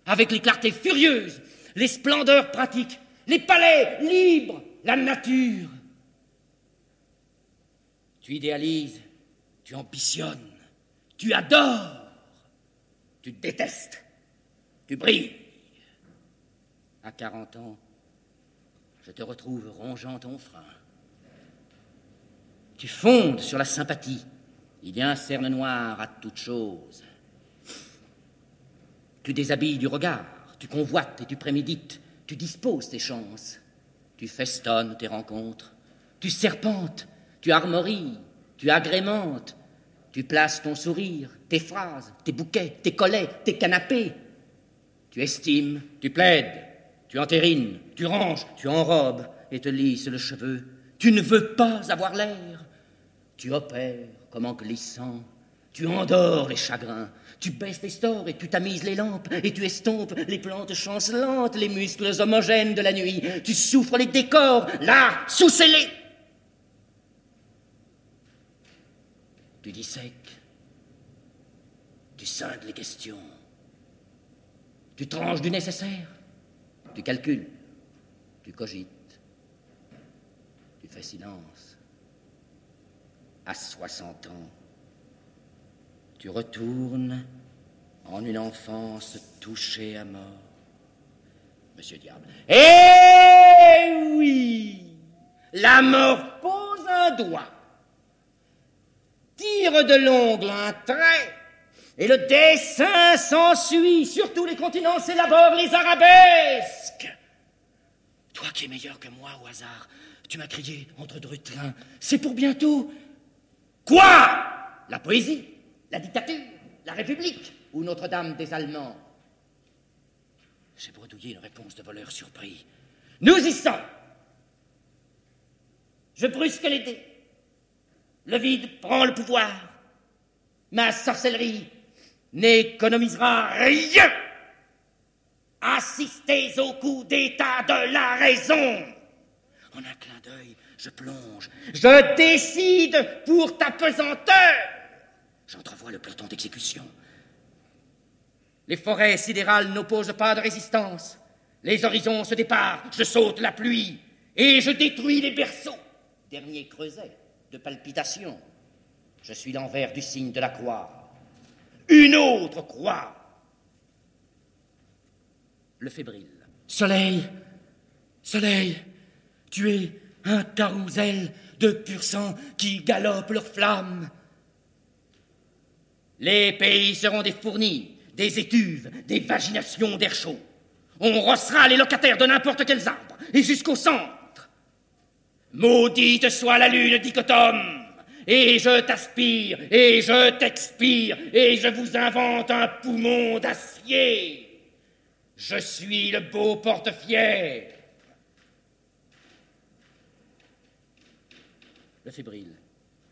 avec les clartés furieuses, les splendeurs pratiques, les palais libres, la nature. Tu idéalises, tu ambitionnes, tu adores, tu détestes, tu brilles. À 40 ans, je te retrouve rongeant ton frein. Tu fondes sur la sympathie. Il y a un cerne noir à toute chose. Tu déshabilles du regard, tu convoites et tu prémédites, tu disposes tes chances, tu festonnes tes rencontres, tu serpentes, tu armories, tu agrémentes, tu places ton sourire, tes phrases, tes bouquets, tes collets, tes canapés. Tu estimes, tu plaides, tu entérines, tu ranges, tu enrobes et te lisses le cheveu. Tu ne veux pas avoir l'air. Tu opères comme en glissant. Tu endors les chagrins. Tu baisses les stores et tu tamises les lampes et tu estompes les plantes chancelantes, les muscles homogènes de la nuit. Tu souffres les décors, là, sous scellés. Tu dissèques, tu scindes les questions, tu tranches du nécessaire, tu calcules, tu cogites, tu fais silence. À 60 ans, tu retournes en une enfance touchée à mort. Monsieur Diable. Eh oui La mort pose un doigt, tire de l'ongle un trait, et le dessin s'ensuit. Sur tous les continents s'élaborent les arabesques. Toi qui es meilleur que moi au hasard, tu m'as crié entre deux trains. C'est pour bientôt. Quoi? La poésie, la dictature, la République? Ou Notre-Dame des Allemands? J'ai bredouillé une réponse de voleur surpris. Nous y sommes. Je brusque les dés. Le vide prend le pouvoir. Ma sorcellerie n'économisera rien. Assistez au coup d'état de la raison. En un clin d'œil, je plonge. Je décide pour ta pesanteur. J'entrevois le peloton d'exécution. Les forêts sidérales n'opposent pas de résistance. Les horizons se déparent. Je saute la pluie et je détruis les berceaux. Dernier creuset de palpitation. Je suis l'envers du signe de la croix. Une autre croix. Le fébrile. Soleil, soleil, tu es un carrousel de pur sang qui galope leurs flammes. Les pays seront des fournis, des étuves, des vaginations d'air chaud. On rossera les locataires de n'importe quels arbres, et jusqu'au centre. Maudite soit la lune dichotome, et je t'aspire, et je t'expire, et je vous invente un poumon d'acier. Je suis le beau porte-fier.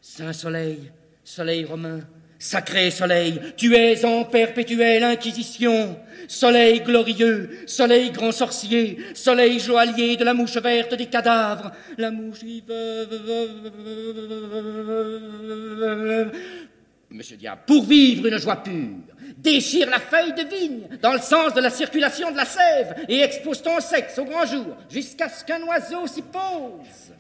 Saint Soleil, Soleil romain, Sacré soleil, tu es en perpétuelle inquisition. Soleil glorieux, soleil grand sorcier, soleil joaillier de la mouche verte des cadavres. La mouche Monsieur Diable, pour vivre une joie pure, déchire la feuille de vigne dans le sens de la circulation de la sève et expose ton sexe au grand jour jusqu'à ce qu'un oiseau s'y pose.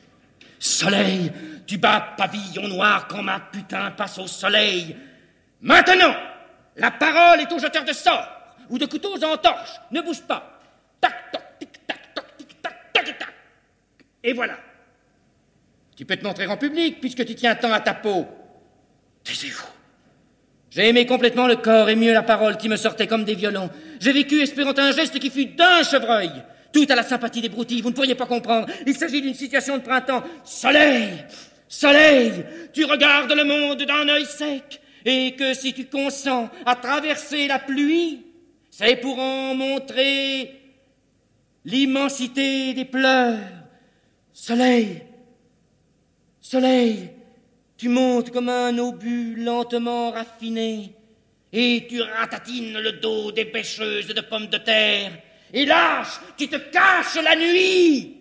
Soleil, tu bats pavillon noir quand ma putain passe au soleil. Maintenant, la parole est au jeteur de sorts ou de couteaux en torche. Ne bouge pas. Tac, toc, tic, tac, toc, tic, tac, tac, tac. Et voilà. Tu peux te montrer en public puisque tu tiens tant à ta peau. Taisez-vous. J'ai aimé complètement le corps et mieux la parole qui me sortait comme des violons. J'ai vécu espérant un geste qui fut d'un chevreuil. Tout à la sympathie des broutilles, vous ne pourriez pas comprendre. Il s'agit d'une situation de printemps. Soleil Soleil Tu regardes le monde d'un œil sec, et que si tu consens à traverser la pluie, c'est pour en montrer l'immensité des pleurs. Soleil Soleil Tu montes comme un obus lentement raffiné, et tu ratatines le dos des pêcheuses de pommes de terre et lâche, tu te caches la nuit.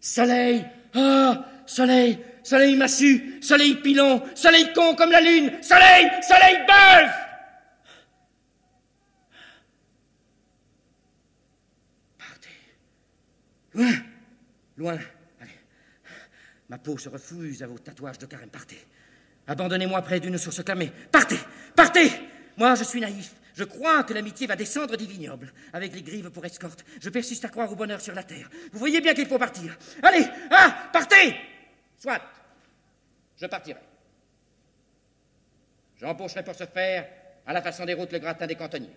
Soleil, ah, soleil, soleil massu, soleil pilon, soleil con comme la lune, soleil, soleil bœuf. Partez. Loin, loin. Allez. Ma peau se refuse à vos tatouages de carême. Partez. Abandonnez-moi près d'une source clamée. Partez, partez. Moi, je suis naïf. Je crois que l'amitié va descendre des vignobles, avec les grives pour escorte. Je persiste à croire au bonheur sur la terre. Vous voyez bien qu'il faut partir. Allez, ah, partez Soit, je partirai. J'embaucherai pour ce faire, à la façon des routes, le gratin des cantonniers.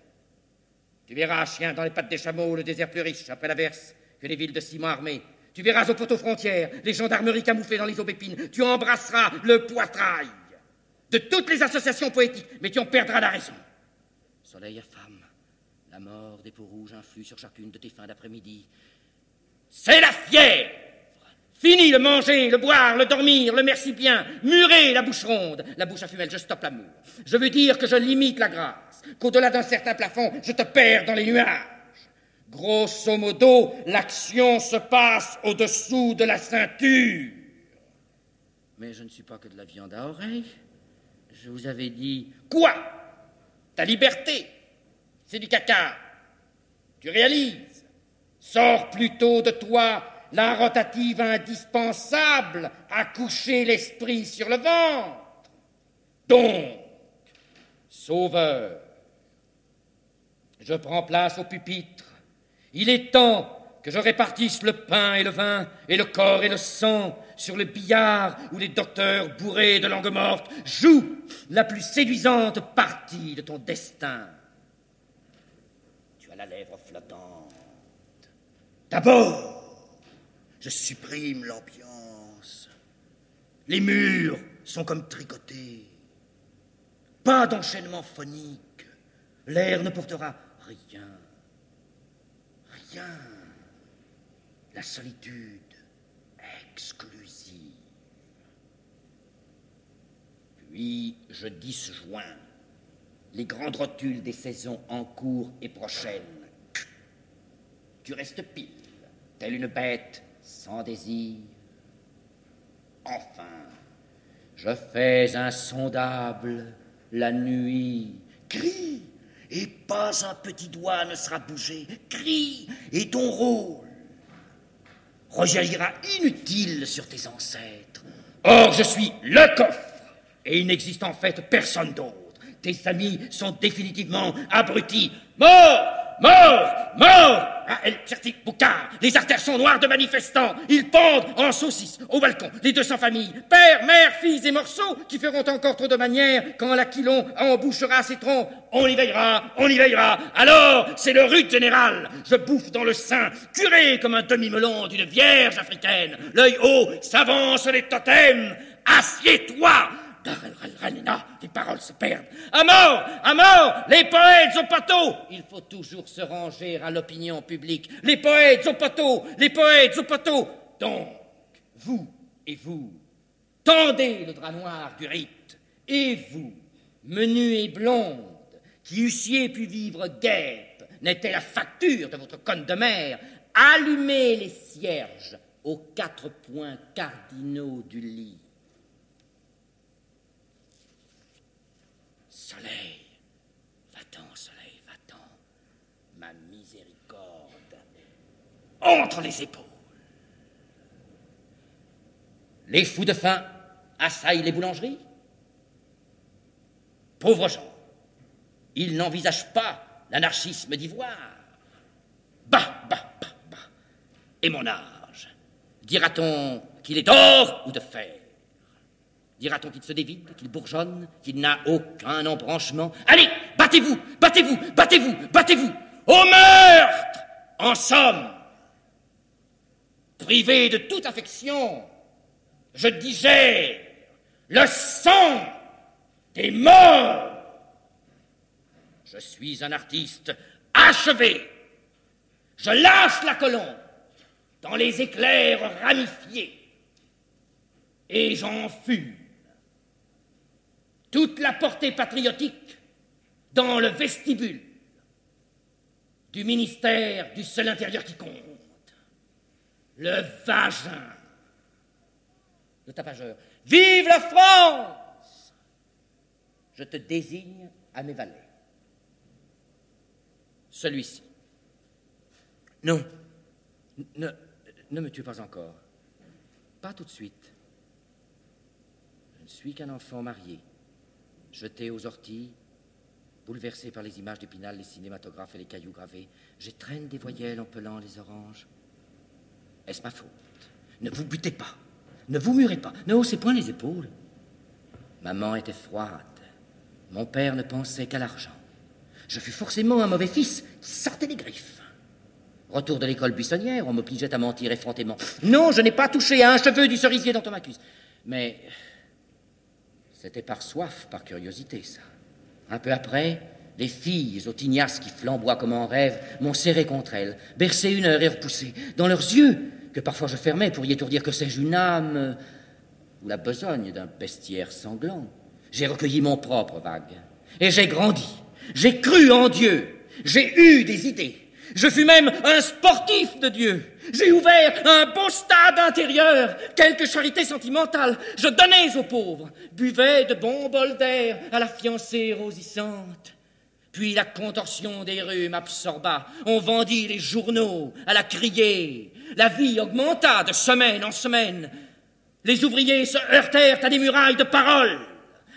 Tu verras, chien, dans les pattes des chameaux, le désert plus riche, après la verse, que les villes de ciment armées. Tu verras aux poteaux frontières les gendarmeries camouflées dans les aubépines. Tu embrasseras le poitrail de toutes les associations poétiques, mais tu en perdras la raison. Soleil femme, la mort des peaux rouges influe sur chacune de tes fins d'après-midi. C'est la fièvre Fini le manger, le boire, le dormir, le merci bien, murer la bouche ronde, la bouche à fumelle, je stoppe l'amour. Je veux dire que je limite la grâce, qu'au-delà d'un certain plafond, je te perds dans les nuages. Grosso modo, l'action se passe au-dessous de la ceinture. Mais je ne suis pas que de la viande à oreille. Je vous avais dit quoi? Ta liberté, c'est du caca. Tu réalises. Sors plutôt de toi la rotative indispensable à coucher l'esprit sur le ventre. Donc, sauveur, je prends place au pupitre. Il est temps que je répartisse le pain et le vin, et le corps et le sang sur le billard où les docteurs bourrés de langue morte jouent la plus séduisante partie de ton destin. Tu as la lèvre flottante. D'abord, je supprime l'ambiance. Les murs sont comme tricotés. Pas d'enchaînement phonique. L'air ne portera rien. Rien. La solitude exclusive. Puis je disjoins les grandes rotules des saisons en cours et prochaines. Tu restes pile, telle une bête sans désir. Enfin, je fais insondable la nuit. Crie, et pas un petit doigt ne sera bougé. Crie, et ton rôle rejaillira inutile sur tes ancêtres. Or, je suis le coffre, et il n'existe en fait personne d'autre. Tes amis sont définitivement abrutis. Mort Mort Mort Ah, El Certi Boucard Les artères sont noires de manifestants Ils pendent en saucisses au balcon les 200 familles, pères, mères, filles et morceaux qui feront encore trop de manières quand l'aquilon embouchera ses troncs. On y veillera, on y veillera. Alors, c'est le rude général. Je bouffe dans le sein, curé comme un demi-melon d'une vierge africaine. L'œil haut, s'avance les totems. Assieds-toi les paroles se perdent. À mort À mort Les poètes au poteau Il faut toujours se ranger à l'opinion publique. Les poètes au poteau Les poètes au poteau Donc, vous et vous, tendez le drap noir du rite. Et vous, menus et blondes, qui eussiez pu vivre guêpe, n'était la facture de votre conne de mer, allumez les cierges aux quatre points cardinaux du lit. Soleil, va-t'en, soleil, va-t'en, ma miséricorde, entre les épaules. Les fous de faim assaillent les boulangeries. Pauvres gens, ils n'envisagent pas l'anarchisme d'ivoire. Bah, bah, bah, bah. Et mon âge, dira-t-on qu'il est d'or ou de fer? Dira-t-on qu'il se dévide, qu'il bourgeonne, qu'il n'a aucun embranchement? Allez, battez-vous, battez-vous, battez-vous, battez-vous Au meurtre En somme, privé de toute affection, je digère le sang des morts. Je suis un artiste achevé. Je lâche la colombe dans les éclairs ramifiés et j'en fume toute la portée patriotique dans le vestibule du ministère du seul intérieur qui compte, le vagin. Le tapageur. Vive la France Je te désigne à mes valets. Celui-ci. Non, ne, ne me tue pas encore. Pas tout de suite. Je ne suis qu'un enfant marié Jeté aux orties, bouleversé par les images d'Épinal, les cinématographes et les cailloux gravés, j'étreigne des voyelles en pelant les oranges. Est-ce ma faute? Ne vous butez pas, ne vous murez pas, ne haussez point les épaules. Maman était froide, mon père ne pensait qu'à l'argent. Je fus forcément un mauvais fils qui sortait les griffes. Retour de l'école buissonnière, on m'obligeait à mentir effrontément. Non, je n'ai pas touché à un cheveu du cerisier dont on m'accuse. Mais c'était par soif, par curiosité, ça. Un peu après, les filles aux tignasses qui flamboient comme en rêve m'ont serré contre elles, bercé une heure et repoussé. Dans leurs yeux, que parfois je fermais pour y étourdir que sais-je une âme ou la besogne d'un bestiaire sanglant, j'ai recueilli mon propre vague. Et j'ai grandi. J'ai cru en Dieu. J'ai eu des idées. Je fus même un sportif de Dieu. J'ai ouvert un beau stade intérieur, quelques charités sentimentales. Je donnais aux pauvres, buvais de bons bols d'air à la fiancée rosissante. Puis la contorsion des rues m'absorba. On vendit les journaux à la criée. La vie augmenta de semaine en semaine. Les ouvriers se heurtèrent à des murailles de paroles.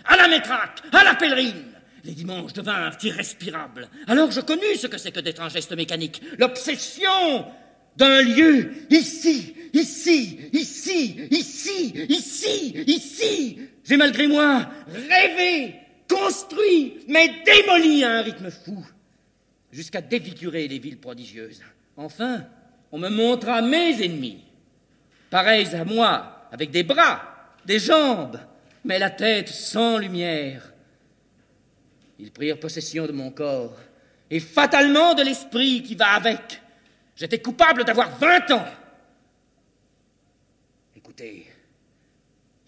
à la métraque, à la pèlerine. Les dimanches devinrent irrespirables. Alors je connus ce que c'est que d'être un geste mécanique, l'obsession d'un lieu, ici, ici, ici, ici, ici, ici. J'ai malgré moi rêvé, construit, mais démoli à un rythme fou, jusqu'à défigurer les villes prodigieuses. Enfin, on me montra mes ennemis, pareils à moi, avec des bras, des jambes, mais la tête sans lumière. Ils prirent possession de mon corps, et fatalement de l'esprit qui va avec. J'étais coupable d'avoir vingt ans. Écoutez,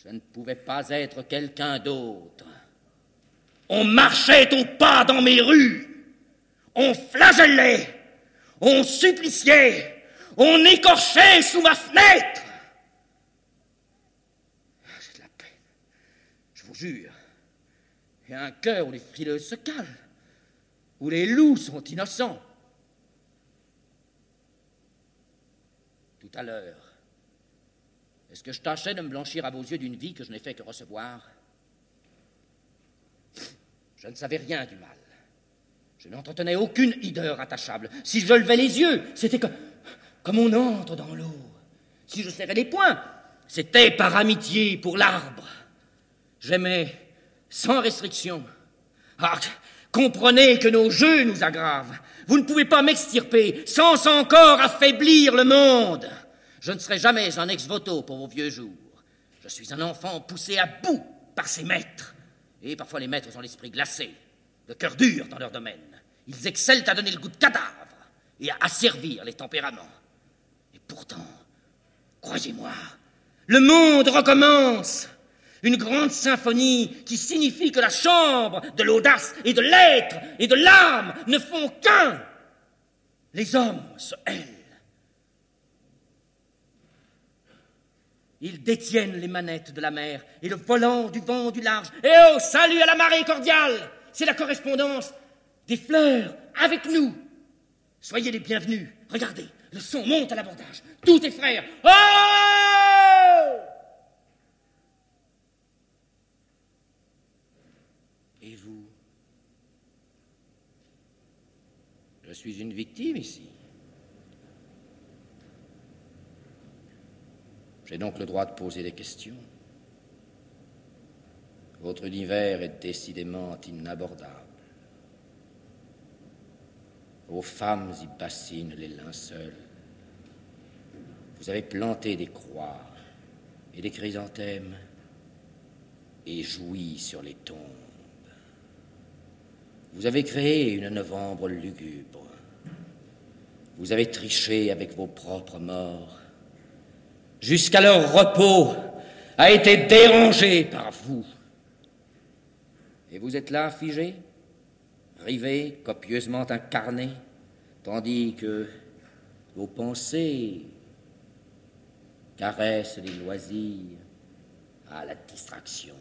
je ne pouvais pas être quelqu'un d'autre. On marchait au pas dans mes rues. On flagellait. On suppliciait. On écorchait sous ma fenêtre. J'ai de la peine. Je vous jure. Et un cœur où les frileuses se calent. Où les loups sont innocents. Tout à l'heure, est-ce que je tâchais de me blanchir à vos yeux d'une vie que je n'ai fait que recevoir? Je ne savais rien du mal. Je n'entretenais aucune hideur attachable. Si je levais les yeux, c'était comme, comme on entre dans l'eau. Si je serrais les poings, c'était par amitié pour l'arbre. J'aimais sans restriction. Ah, comprenez que nos jeux nous aggravent. Vous ne pouvez pas m'extirper sans encore affaiblir le monde. Je ne serai jamais un ex-voto pour vos vieux jours. Je suis un enfant poussé à bout par ses maîtres. Et parfois les maîtres ont l'esprit glacé, le cœur dur dans leur domaine. Ils excellent à donner le goût de cadavre et à asservir les tempéraments. Et pourtant, croyez-moi, le monde recommence. Une grande symphonie qui signifie que la chambre de l'audace et de l'être et de l'âme ne font qu'un. Les hommes se haïssent. Ils détiennent les manettes de la mer et le volant du vent du large. Et oh, salut à la marée cordiale C'est la correspondance des fleurs avec nous. Soyez les bienvenus. Regardez, le son monte à l'abordage. Tout est frère. Oh Et vous Je suis une victime ici. J'ai donc le droit de poser des questions. Votre univers est décidément inabordable. Vos femmes y bassinent les linceuls. Vous avez planté des croix et des chrysanthèmes et joui sur les tombes. Vous avez créé une novembre lugubre. Vous avez triché avec vos propres morts jusqu'à leur repos, a été dérangé par vous. Et vous êtes là, figé, rivé, copieusement incarné, tandis que vos pensées caressent les loisirs à la distraction,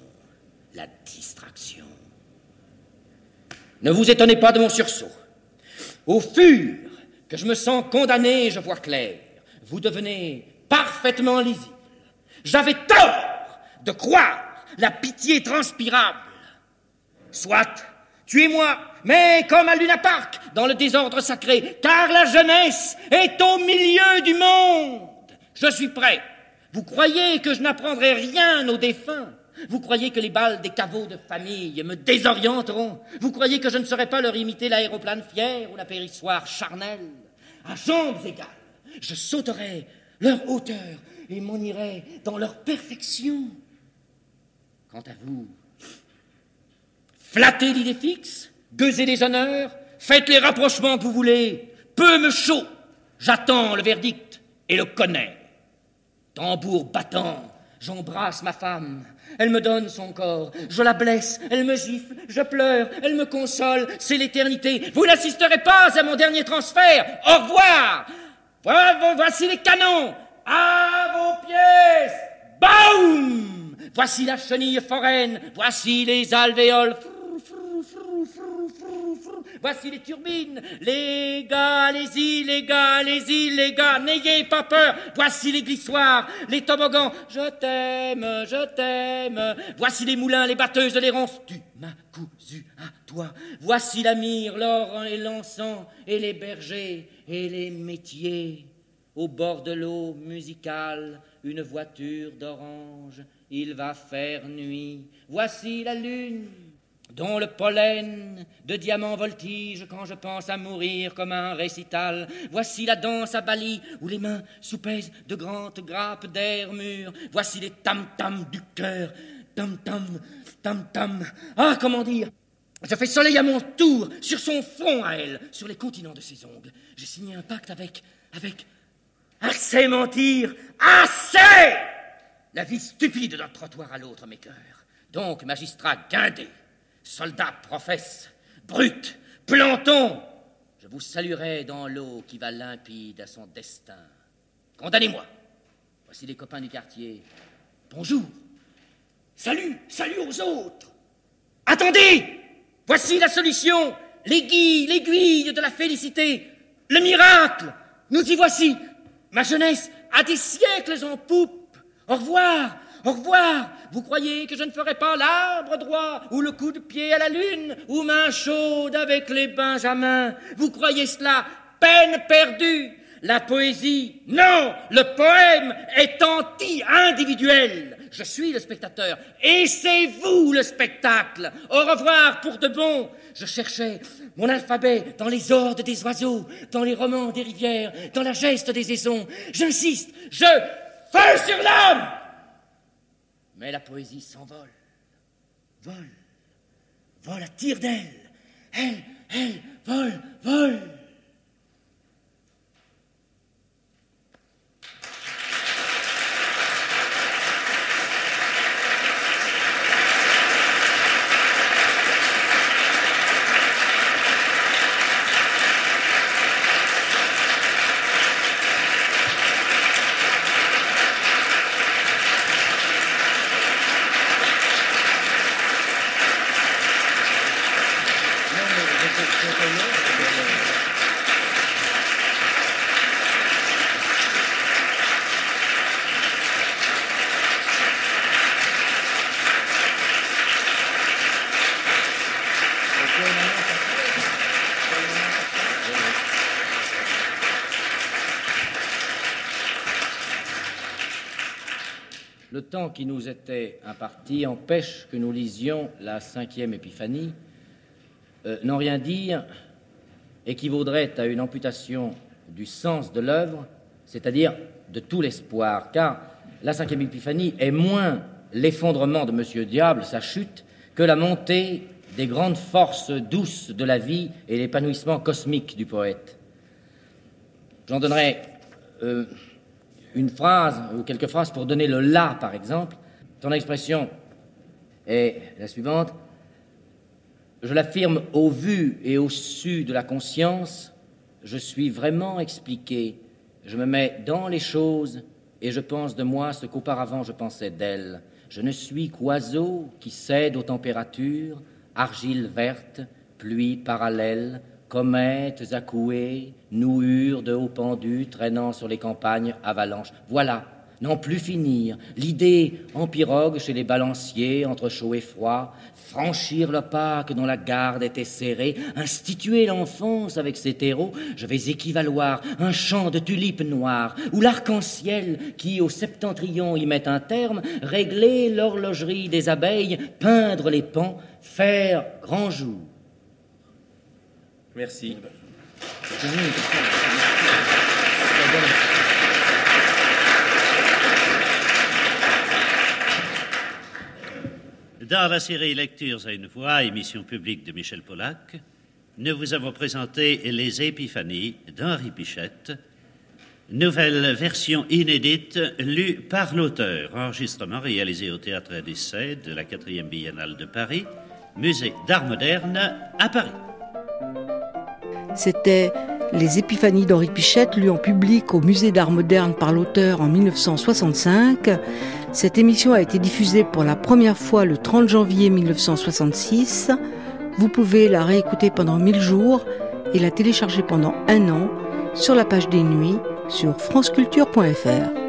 la distraction. Ne vous étonnez pas de mon sursaut. Au fur que je me sens condamné, je vois clair. Vous devenez parfaitement lisible. J'avais tort de croire la pitié transpirable. Soit, tuez-moi, mais comme à Luna Park, dans le désordre sacré, car la jeunesse est au milieu du monde. Je suis prêt. Vous croyez que je n'apprendrai rien aux défunts? Vous croyez que les balles des caveaux de famille me désorienteront? Vous croyez que je ne saurais pas leur imiter l'aéroplane fier ou la périssoire charnelle? À jambes égales, je sauterai leur hauteur et m'en irai dans leur perfection. Quant à vous, flattez l'idée fixe, gueusez les honneurs, faites les rapprochements que vous voulez, peu me chaud, j'attends le verdict et le connais. Tambour battant, j'embrasse ma femme, elle me donne son corps, je la blesse, elle me gifle, je pleure, elle me console, c'est l'éternité. Vous n'assisterez pas à mon dernier transfert. Au revoir. Voici les canons À vos pièces Baum Voici la chenille foraine, voici les alvéoles. Voici les turbines. Les gars, allez-y, les gars, allez-y, les gars, n'ayez pas peur. Voici les glissoires, les toboggans. Je t'aime, je t'aime. Voici les moulins, les batteuses, les ronces. Tu m'as cousu à toi. Voici la myrrhe, l'or et l'encens, et les bergers, et les métiers. Au bord de l'eau musicale, une voiture d'orange. Il va faire nuit. Voici la lune dont le pollen de diamants voltige quand je pense à mourir comme un récital. Voici la danse à Bali où les mains soupèsent de grandes grappes d'air mûr. Voici les tam-tams du cœur. Tam-tam, tam-tam. Ah, comment dire? Je fais soleil à mon tour, sur son front à elle, sur les continents de ses ongles. J'ai signé un pacte avec, avec, assez mentir, assez La vie stupide d'un trottoir à l'autre mes cœurs. Donc, magistrat guindé, Soldats, professe, brutes, plantons, je vous saluerai dans l'eau qui va limpide à son destin. Condamnez-moi. Voici les copains du quartier. Bonjour. Salut, salut aux autres. Attendez. Voici la solution. L'aiguille, l'aiguille de la félicité. Le miracle. Nous y voici. Ma jeunesse a des siècles en poupe. Au revoir, au revoir. Vous croyez que je ne ferai pas l'arbre droit, ou le coup de pied à la lune, ou main chaude avec les benjamins? Vous croyez cela? Peine perdue. La poésie, non, le poème est anti-individuel. Je suis le spectateur et c'est vous le spectacle. Au revoir pour de bon. Je cherchais mon alphabet dans les ordres des oiseaux, dans les romans des rivières, dans la geste des aisons. J'insiste, je fais sur l'âme. Mais la poésie s'envole, vole, vole à tire d'aile. Elle, elle, vole, vole. Le qui nous était imparti empêche que nous lisions la cinquième épiphanie. Euh, n'en rien dire équivaudrait à une amputation du sens de l'œuvre, c'est-à-dire de tout l'espoir, car la cinquième épiphanie est moins l'effondrement de Monsieur Diable, sa chute, que la montée des grandes forces douces de la vie et l'épanouissement cosmique du poète. J'en donnerai euh, une phrase ou quelques phrases pour donner le là, par exemple. Ton expression est la suivante. Je l'affirme au vu et au su de la conscience, je suis vraiment expliqué, je me mets dans les choses et je pense de moi ce qu'auparavant je pensais d'elles. Je ne suis qu'oiseau qui cède aux températures, argile verte, pluie parallèle, comètes accouées, nouures de hauts pendus traînant sur les campagnes avalanches. Voilà, n'en plus finir. L'idée en pirogue chez les balanciers, entre chaud et froid, franchir le parc dont la garde était serrée, instituer l'enfance avec ses terreaux, je vais équivaloir un champ de tulipes noires, ou l'arc-en-ciel qui, au septentrion, y met un terme, régler l'horlogerie des abeilles, peindre les pans, faire grand jour. Merci. Dans la série Lectures à une voix, émission publique de Michel Polac, nous vous avons présenté Les Épiphanies d'Henri Pichette, nouvelle version inédite lue par l'auteur, enregistrement réalisé au Théâtre d'Essai de la 4e Biennale de Paris, Musée d'Art moderne à Paris. C'était Les Épiphanies d'Henri Pichette, lues en public au Musée d'Art moderne par l'auteur en 1965. Cette émission a été diffusée pour la première fois le 30 janvier 1966. Vous pouvez la réécouter pendant 1000 jours et la télécharger pendant un an sur la page des nuits sur franceculture.fr.